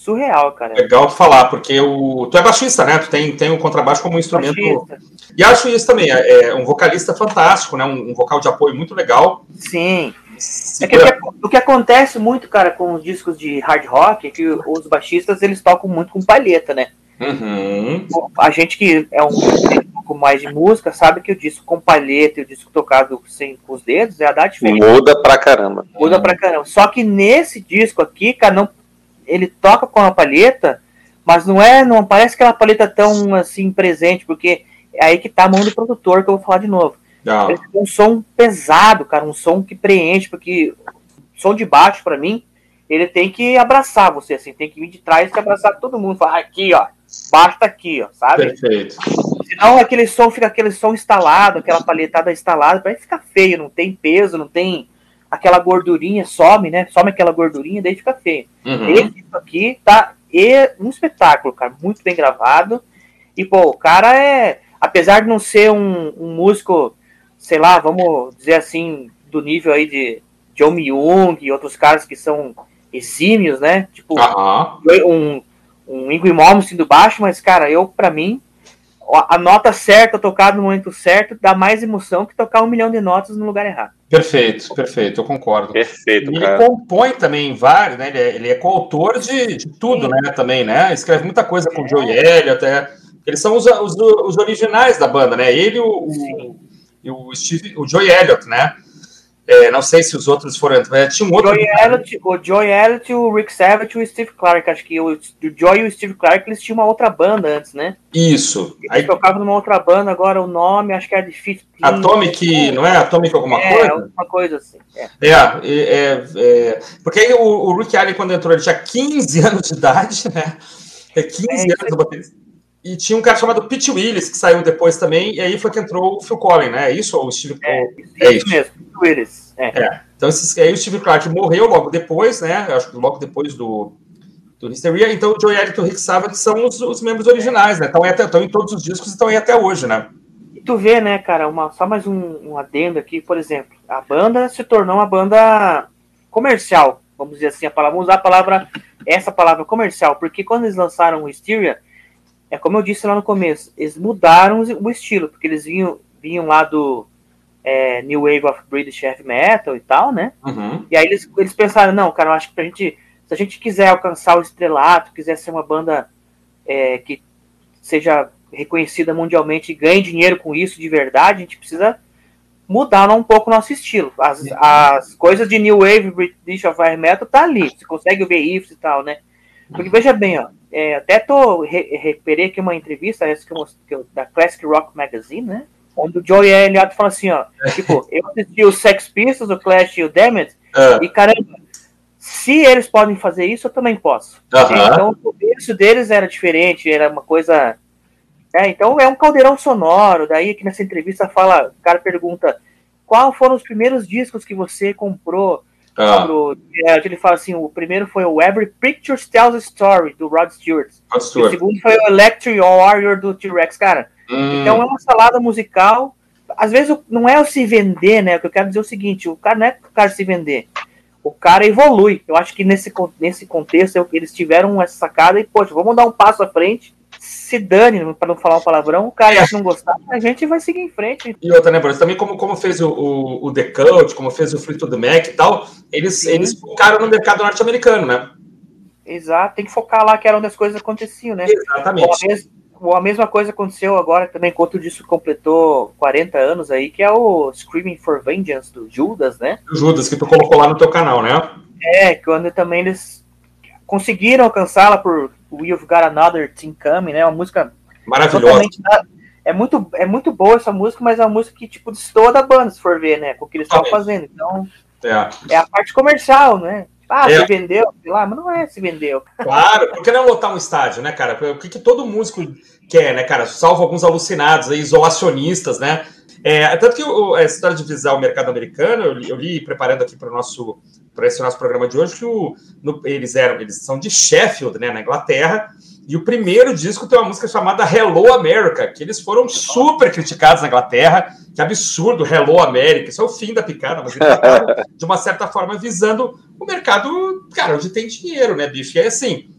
[SPEAKER 2] surreal, cara.
[SPEAKER 3] Legal de falar, porque o, tu é baixista, né? Tu tem, tem o contrabaixo como um instrumento. Baixista. E acho isso também, é, é um vocalista fantástico, né? Um, um, vocal de apoio muito legal.
[SPEAKER 2] Sim. É que, o, que, acontece muito, cara, com os discos de hard rock é que os baixistas eles tocam muito com palheta, né? Uhum. A gente que é um pouco mais de música sabe que o disco com palheta e o disco tocado sem, com os dedos é a dar diferença.
[SPEAKER 1] Muda pra caramba.
[SPEAKER 2] Muda pra caramba. Só que nesse disco aqui, cara, não, ele toca com a palheta, mas não é, não parece aquela palheta tão assim presente, porque é aí que tá a mão do produtor que eu vou falar de novo. Não. Ele tem um som pesado, cara, um som que preenche, porque o som de baixo para mim, ele tem que abraçar você assim, tem que vir de trás e abraçar todo mundo, falar aqui, ó, baixo tá aqui, ó, sabe?
[SPEAKER 3] Perfeito.
[SPEAKER 2] Senão aquele som fica aquele som instalado, aquela palhetada instalada, vai ficar feio, não tem peso, não tem aquela gordurinha, some, né? Some aquela gordurinha, daí fica feio. Uhum. Esse aqui tá um espetáculo, cara, muito bem gravado. E, pô, o cara é, apesar de não ser um, um músico, sei lá, vamos dizer assim, do nível aí de John Myung e outros caras que são exímios, né? Tipo, uhum. um, um Ingrid Malmsteen do baixo, mas, cara, eu, para mim, a nota certa, tocada no momento certo, dá mais emoção que tocar um milhão de notas no lugar errado.
[SPEAKER 3] Perfeito, perfeito, eu concordo.
[SPEAKER 1] Perfeito,
[SPEAKER 3] e cara. Ele compõe também vários, né? Ele é, ele é coautor de, de tudo, Sim. né? Também, né? Escreve muita coisa com o Joey Elliott, até. Eles são os, os, os, originais da banda, né? Ele o, o, o, Steve, o Joey Elliott, né? É, não sei se os outros foram. Tinha um outro.
[SPEAKER 2] Joy Elliott, o Joy Elliott, o Rick Savage e o Steve Clark. Acho que o, o Joy e o Steve Clark eles tinham uma outra banda antes, né?
[SPEAKER 3] Isso.
[SPEAKER 2] Eles Aí... tocavam numa outra banda, agora o nome acho que era difícil.
[SPEAKER 3] Atomic, não é? Atomic alguma
[SPEAKER 2] é,
[SPEAKER 3] coisa?
[SPEAKER 2] alguma coisa assim.
[SPEAKER 3] É, é, é, é porque aí o, o Rick Allen, quando entrou, ele tinha 15 anos de idade, né? É 15 é, anos de baterista. E tinha um cara chamado Pete Willis, que saiu depois também, e aí foi que entrou o Phil Collins, né? É isso? Ou o Steve
[SPEAKER 2] É, é isso mesmo, Willis.
[SPEAKER 3] É. é. Então, esses, aí o Steve Clark morreu logo depois, né? Acho que logo depois do, do Hysteria. Então, o Joey Elliott e o Rick Savage são os, os membros originais, né? Estão, até, estão em todos os discos e estão aí até hoje, né?
[SPEAKER 2] E tu vê, né, cara, uma, só mais um, um adendo aqui, por exemplo, a banda se tornou uma banda comercial, vamos dizer assim, a palavra, vamos usar a palavra, essa palavra comercial, porque quando eles lançaram o Hysteria, é como eu disse lá no começo, eles mudaram o estilo, porque eles vinham, vinham lá do é, New Wave of British Heavy Metal e tal, né? Uhum. E aí eles, eles pensaram, não, cara, eu acho que pra gente, se a gente quiser alcançar o estrelato, quiser ser uma banda é, que seja reconhecida mundialmente e ganhe dinheiro com isso de verdade, a gente precisa mudar um pouco o nosso estilo. As, as coisas de New Wave British of Heavy Metal tá ali, você consegue ver riffs e tal, né? Porque veja bem, ó, é, até tô re recuperei aqui uma entrevista essa que eu, que eu, da Classic Rock Magazine, né? Onde o Joey Elliott fala assim, ó, tipo, eu assisti o Sex Pistols, o Clash e o Damned, uh. e caramba, se eles podem fazer isso, eu também posso. Uh -huh. Então o começo deles era diferente, era uma coisa. É, então é um caldeirão sonoro. Daí aqui nessa entrevista fala, o cara pergunta qual foram os primeiros discos que você comprou ah. É, ele fala assim: o primeiro foi o Every Picture Tells a Story, do Rod Stewart. Rod Stewart. O segundo foi o Electric Warrior, do T-Rex. Cara, hum. então é uma salada musical. Às vezes não é o se vender, né? O que eu quero dizer é o seguinte: o cara não é o cara se vender. O cara evolui. Eu acho que nesse, nesse contexto eles tiveram essa sacada e, poxa, vamos dar um passo à frente se dane, para não falar um palavrão, o cara é. não gostar, a gente vai seguir em frente.
[SPEAKER 3] E outra, né, Bruno? Também como, como fez o, o, o The Cult, como fez o Fleetwood Mac e tal, eles, eles focaram no mercado norte-americano, né?
[SPEAKER 2] Exato, tem que focar lá que era onde as coisas aconteciam, né?
[SPEAKER 3] Exatamente. Ou a,
[SPEAKER 2] mesma coisa aconteceu agora também, enquanto disso completou 40 anos aí, que é o Screaming for Vengeance do Judas, né?
[SPEAKER 3] O Judas, que tu colocou lá no teu canal, né?
[SPEAKER 2] É, quando também eles conseguiram alcançá-la por We've Got Another Team Coming, né? Uma música
[SPEAKER 3] maravilhosa.
[SPEAKER 2] É muito, é muito boa essa música, mas é uma música que, tipo, destoa da banda, se for ver, né? Com o que eles estavam fazendo. Então, é. é. a parte comercial, né? Ah, é. se vendeu, sei lá, mas não é se vendeu.
[SPEAKER 3] Claro, porque não é lotar um estádio, né, cara? O que todo músico quer, né, cara? Salvo alguns alucinados aí, isolacionistas, né? É, tanto que o, essa história de visar o mercado americano, eu li, eu li preparando aqui para o nosso para esse nosso programa de hoje, que o, no, eles eram, eles são de Sheffield, né, na Inglaterra, e o primeiro disco tem uma música chamada Hello America, que eles foram super criticados na Inglaterra. Que absurdo, Hello America. Isso é o fim da picada, mas eles de uma certa forma, visando o mercado, cara, onde tem dinheiro, né, bicho? E aí, assim,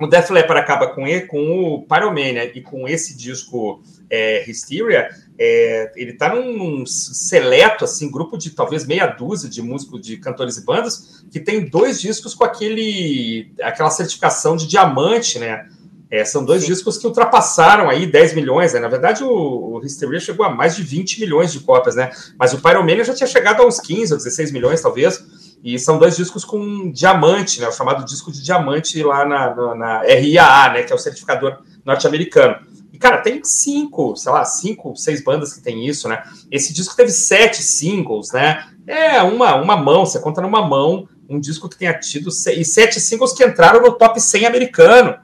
[SPEAKER 3] o Def Leppard acaba com, ele, com o Pyromania e com esse disco é, Hysteria, é, ele está num, num, seleto, assim, grupo de talvez meia dúzia de músicos, de cantores e bandas, que tem dois discos com aquele, aquela certificação de diamante, né? É, são dois Sim. discos que ultrapassaram aí 10 milhões, né? Na verdade, o, o Hysteria chegou a mais de 20 milhões de cópias, né? Mas o Pyromania já tinha chegado a uns 15 ou 16 milhões, talvez. E são dois discos com diamante, né? O chamado disco de diamante lá na, na, na RIAA, né? Que é o certificador norte-americano cara, tem cinco, sei lá, cinco, seis bandas que tem isso, né? Esse disco teve sete singles, né? É uma, uma mão, você conta numa mão um disco que tenha tido seis, e sete singles que entraram no top 100 americano.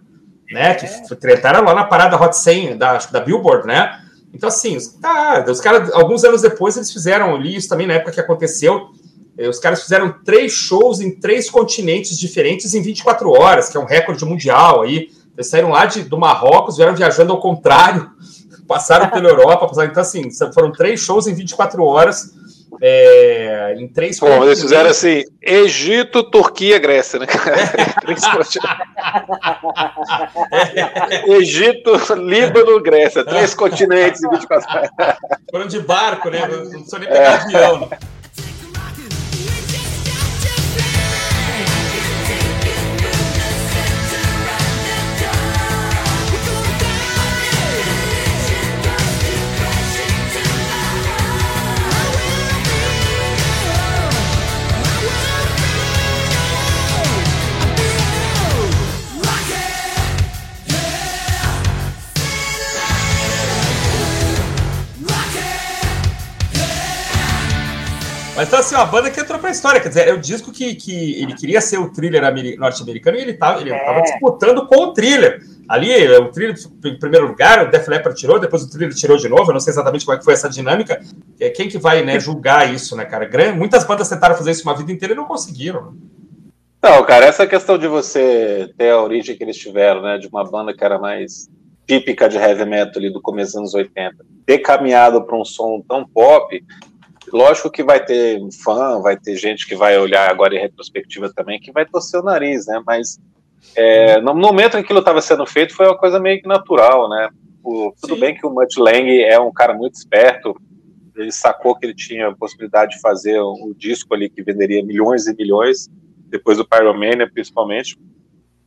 [SPEAKER 3] né? Que tretaram lá na parada Hot 100 da, da Billboard, né? Então, assim, tá, os caras, alguns anos depois, eles fizeram ali, isso também na época que aconteceu, os caras fizeram três shows em três continentes diferentes em 24 horas, que é um recorde mundial aí. Eles saíram lá de, do Marrocos, vieram viajando ao contrário, passaram pela Europa, passaram, então, assim, foram três shows em 24 horas é, em três
[SPEAKER 1] Bom, eles fizeram assim: Egito, Turquia, Grécia, né? Egito, Líbano, Grécia, três continentes em 24 horas.
[SPEAKER 3] Foram de barco, né? Não sou nem pegar é. avião. Né? Mas então, assim, uma banda que entrou pra história. Quer dizer, é o disco que, que ele queria ser o thriller norte-americano e ele estava ele é. disputando com o thriller. Ali, o thriller em primeiro lugar, o Def Leppard tirou, depois o thriller tirou de novo. Eu não sei exatamente como é que foi essa dinâmica. É, quem que vai né, julgar isso, né, cara? Muitas bandas tentaram fazer isso uma vida inteira e não conseguiram.
[SPEAKER 1] Não, cara, essa questão de você ter a origem que eles tiveram, né, de uma banda que era mais típica de heavy metal ali do começo dos anos 80, ter caminhado para um som tão pop, Lógico que vai ter um fã, vai ter gente que vai olhar agora em retrospectiva também, que vai torcer o nariz, né? Mas é, no momento em que aquilo estava sendo feito, foi uma coisa meio que natural, né? O, tudo Sim. bem que o Mutt Lang é um cara muito esperto, ele sacou que ele tinha a possibilidade de fazer um, um disco ali que venderia milhões e milhões, depois do Pyromania, principalmente.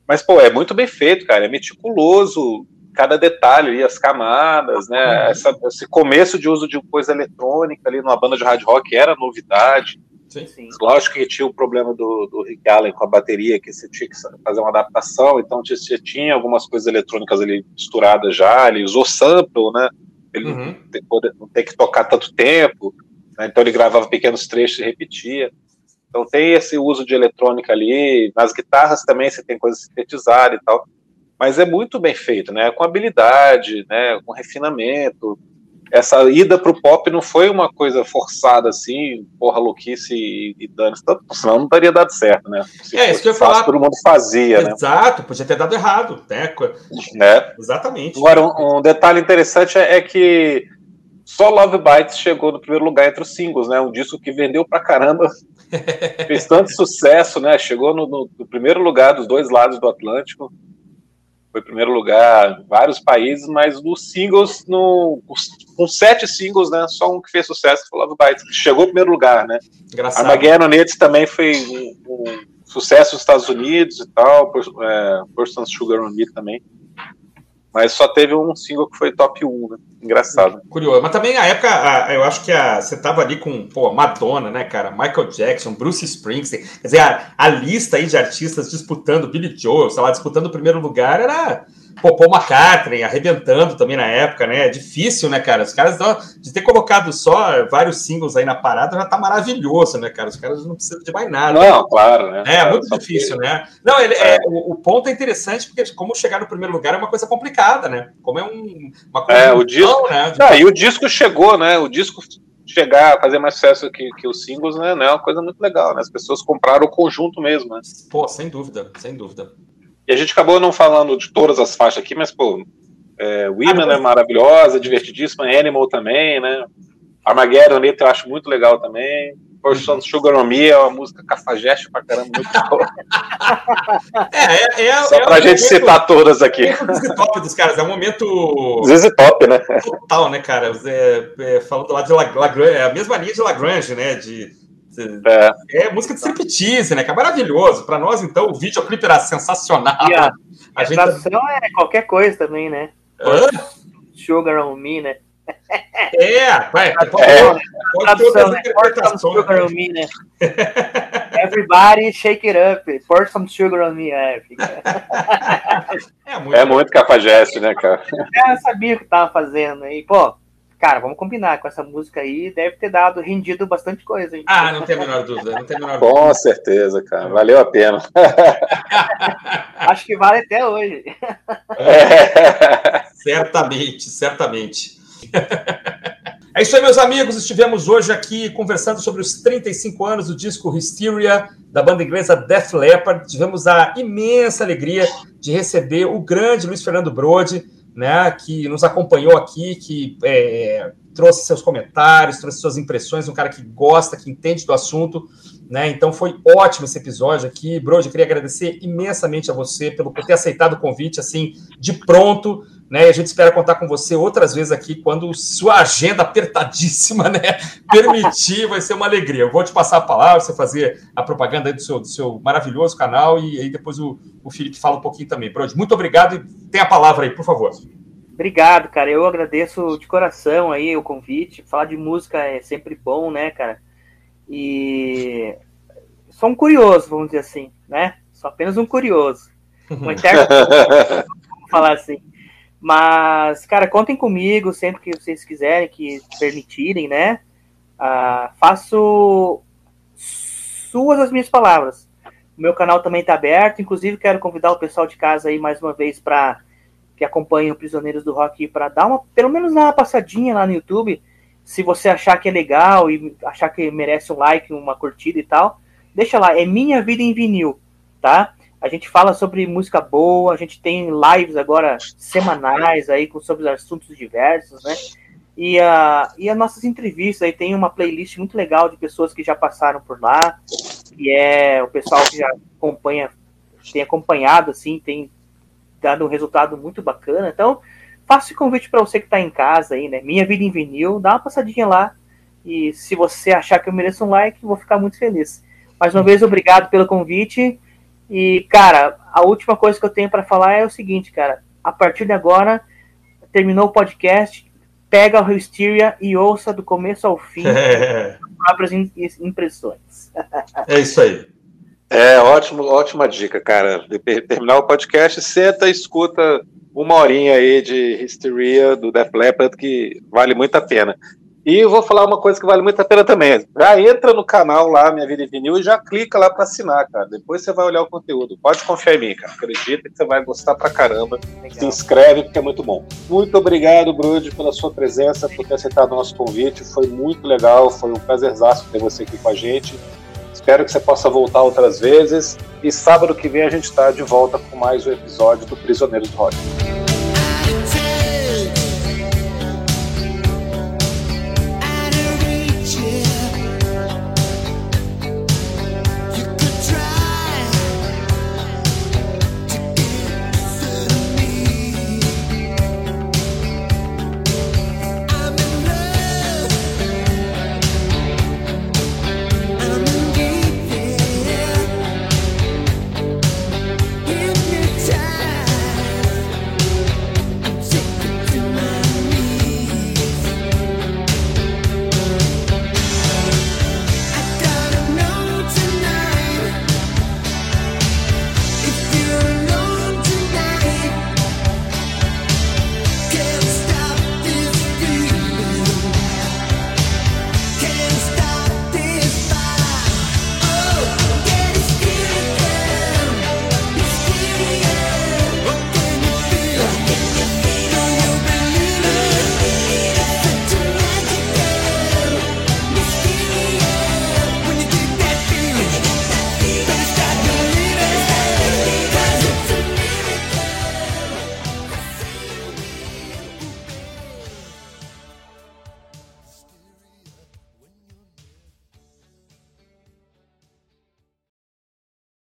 [SPEAKER 1] Mas, pô, é muito bem feito, cara, é meticuloso, cada detalhe ali, as camadas, né? Uhum. Essa, esse começo de uso de coisa eletrônica ali numa banda de hard rock era novidade. Sim, sim. Lógico que tinha o problema do, do Rick Allen com a bateria, que você tinha que fazer uma adaptação, então você tinha algumas coisas eletrônicas ali misturadas já, ele usou sample, né? Ele uhum. não tem que tocar tanto tempo, né? então ele gravava pequenos trechos e repetia. Então tem esse uso de eletrônica ali, nas guitarras também você tem coisa sintetizada e tal mas é muito bem feito, né? Com habilidade, né? Com refinamento. Essa ida para o pop não foi uma coisa forçada assim, porra, louquice e, e dano, senão não teria dado certo, né?
[SPEAKER 3] Se é, isso que eu ia falar.
[SPEAKER 1] Todo mundo fazia,
[SPEAKER 3] Exato, né? Exato, podia ter dado errado, né?
[SPEAKER 1] É.
[SPEAKER 3] Exatamente.
[SPEAKER 1] Agora, um, um detalhe interessante é, é, que só Love Bites chegou no primeiro lugar entre os singles, né? Um disco que vendeu pra caramba, fez tanto sucesso, né? Chegou no, no, no primeiro lugar dos dois lados do Atlântico foi primeiro lugar em vários países, mas nos singles, no, com sete singles, né, só um que fez sucesso foi Love Bites, que chegou em primeiro lugar, né.
[SPEAKER 3] Engraçado.
[SPEAKER 1] Armageddon Needs também foi um, um, sucesso nos Estados Unidos e tal, é, Person Sugar on Me também. Mas só teve um single que foi top 1, né? Engraçado.
[SPEAKER 3] Curioso. Mas também a época, a, eu acho que a, você tava ali com, pô, Madonna, né, cara? Michael Jackson, Bruce Springsteen. Quer dizer, a, a lista aí de artistas disputando Billy Joel, sei lá, disputando o primeiro lugar era Pô, Paul McCartney arrebentando também na época, né? É difícil, né, cara? Os caras de ter colocado só vários singles aí na parada já tá maravilhoso, né, cara? Os caras não precisam de mais nada.
[SPEAKER 1] Não, claro, né?
[SPEAKER 3] É, é muito difícil, que... né? Não, ele, é. é o, o, ponto é interessante porque como chegar no primeiro lugar é uma coisa complicada, né? Como é um,
[SPEAKER 1] uma coisa. É, o disco. Né? Ah, e o disco chegou, né? O disco chegar, fazer mais sucesso que, que os singles, né? É uma coisa muito legal, né? As pessoas compraram o conjunto mesmo, né?
[SPEAKER 3] Pô, sem dúvida, sem dúvida.
[SPEAKER 1] E a gente acabou não falando de todas as faixas aqui, mas, pô, é, Women ah, é maravilhosa, divertidíssima, Animal também, né? Armageddon eu acho muito legal também. Porção Sugar on Me é uma música cafajeste pra caramba, muito boa. é, é, é, Só é pra gente momento, citar todas aqui. É
[SPEAKER 3] o top dos caras, é um momento.
[SPEAKER 1] Zizi Top, né?
[SPEAKER 3] Total, né, cara? É, é, falando lá de Lagrange, é a mesma linha de Lagrange, né? De é. é música de striptease, né? Que é maravilhoso. Para nós, então, o videoclipe era sensacional.
[SPEAKER 2] E a, a, a gente... é qualquer coisa também, né? Hã? Sugar on Me, né?
[SPEAKER 3] É, vai, pode,
[SPEAKER 2] é. pode ter outras né? interpretações. Sugar on me, né? Everybody shake it up. Pour some sugar on me. É,
[SPEAKER 1] é muito, é muito cafajeste, né, cara?
[SPEAKER 2] É, eu sabia o que tava fazendo. E, pô, cara, vamos combinar com essa música aí, deve ter dado, rendido bastante coisa. Hein?
[SPEAKER 3] Ah, não tem a menor dúvida, não tem a menor
[SPEAKER 1] dúvida. Com certeza, cara, valeu a pena.
[SPEAKER 2] Acho que vale até hoje.
[SPEAKER 3] É. certamente, certamente. É isso aí, meus amigos. Estivemos hoje aqui conversando sobre os 35 anos do disco Hysteria, da banda inglesa Def Leppard. Tivemos a imensa alegria de receber o grande Luiz Fernando Brode, né, que nos acompanhou aqui, que é, trouxe seus comentários, trouxe suas impressões, um cara que gosta, que entende do assunto. Né? Então foi ótimo esse episódio aqui. Brode, queria agradecer imensamente a você pelo por ter aceitado o convite assim de pronto. Né? E a gente espera contar com você outras vezes aqui quando sua agenda apertadíssima né, permitir, vai ser uma alegria. Eu vou te passar a palavra, você fazer a propaganda do seu, do seu maravilhoso canal e aí depois o, o Felipe fala um pouquinho também. Brode, muito obrigado e tem a palavra aí, por favor.
[SPEAKER 2] Obrigado, cara. Eu agradeço de coração aí o convite. Falar de música é sempre bom, né, cara? E sou um curioso, vamos dizer assim, né? Sou apenas um curioso. Um eterno. vamos falar assim. Mas, cara, contem comigo sempre que vocês quiserem, que permitirem, né? Ah, faço suas as minhas palavras. O meu canal também está aberto. Inclusive, quero convidar o pessoal de casa aí mais uma vez para que acompanhem o Prisioneiros do Rock para dar uma, pelo menos dar uma passadinha lá no YouTube se você achar que é legal e achar que merece um like, uma curtida e tal, deixa lá. É Minha Vida em Vinil, tá? A gente fala sobre música boa, a gente tem lives agora semanais aí com, sobre assuntos diversos, né? E, a, e as nossas entrevistas aí tem uma playlist muito legal de pessoas que já passaram por lá, que é o pessoal que já acompanha, tem acompanhado, assim, tem dado um resultado muito bacana. Então, faço o convite para você que está em casa aí, né? Minha Vida em Vinil, dá uma passadinha lá. E se você achar que eu mereço um like, vou ficar muito feliz. Mais uma vez, obrigado pelo convite. E, cara, a última coisa que eu tenho para falar é o seguinte, cara. A partir de agora, terminou o podcast, pega o Hysteria e ouça do começo ao fim as próprias impressões.
[SPEAKER 3] é isso aí.
[SPEAKER 1] É, ótimo, ótima dica, cara. De terminar o podcast, senta, escuta uma horinha aí de Hysteria do Def Leppard que vale muito a pena. E eu vou falar uma coisa que vale muito a pena também. Já entra no canal lá, Minha Vida em Vinil, e já clica lá para assinar, cara. Depois você vai olhar o conteúdo. Pode confiar em mim, cara. Acredita que você vai gostar pra caramba. Legal. Se inscreve, porque é muito bom. Muito obrigado, Brude, pela sua presença, por ter aceitado o nosso convite. Foi muito legal, foi um prazerzaço ter você aqui com a gente. Espero que você possa voltar outras vezes. E sábado que vem a gente está de volta com mais um episódio do Prisioneiros do Rock.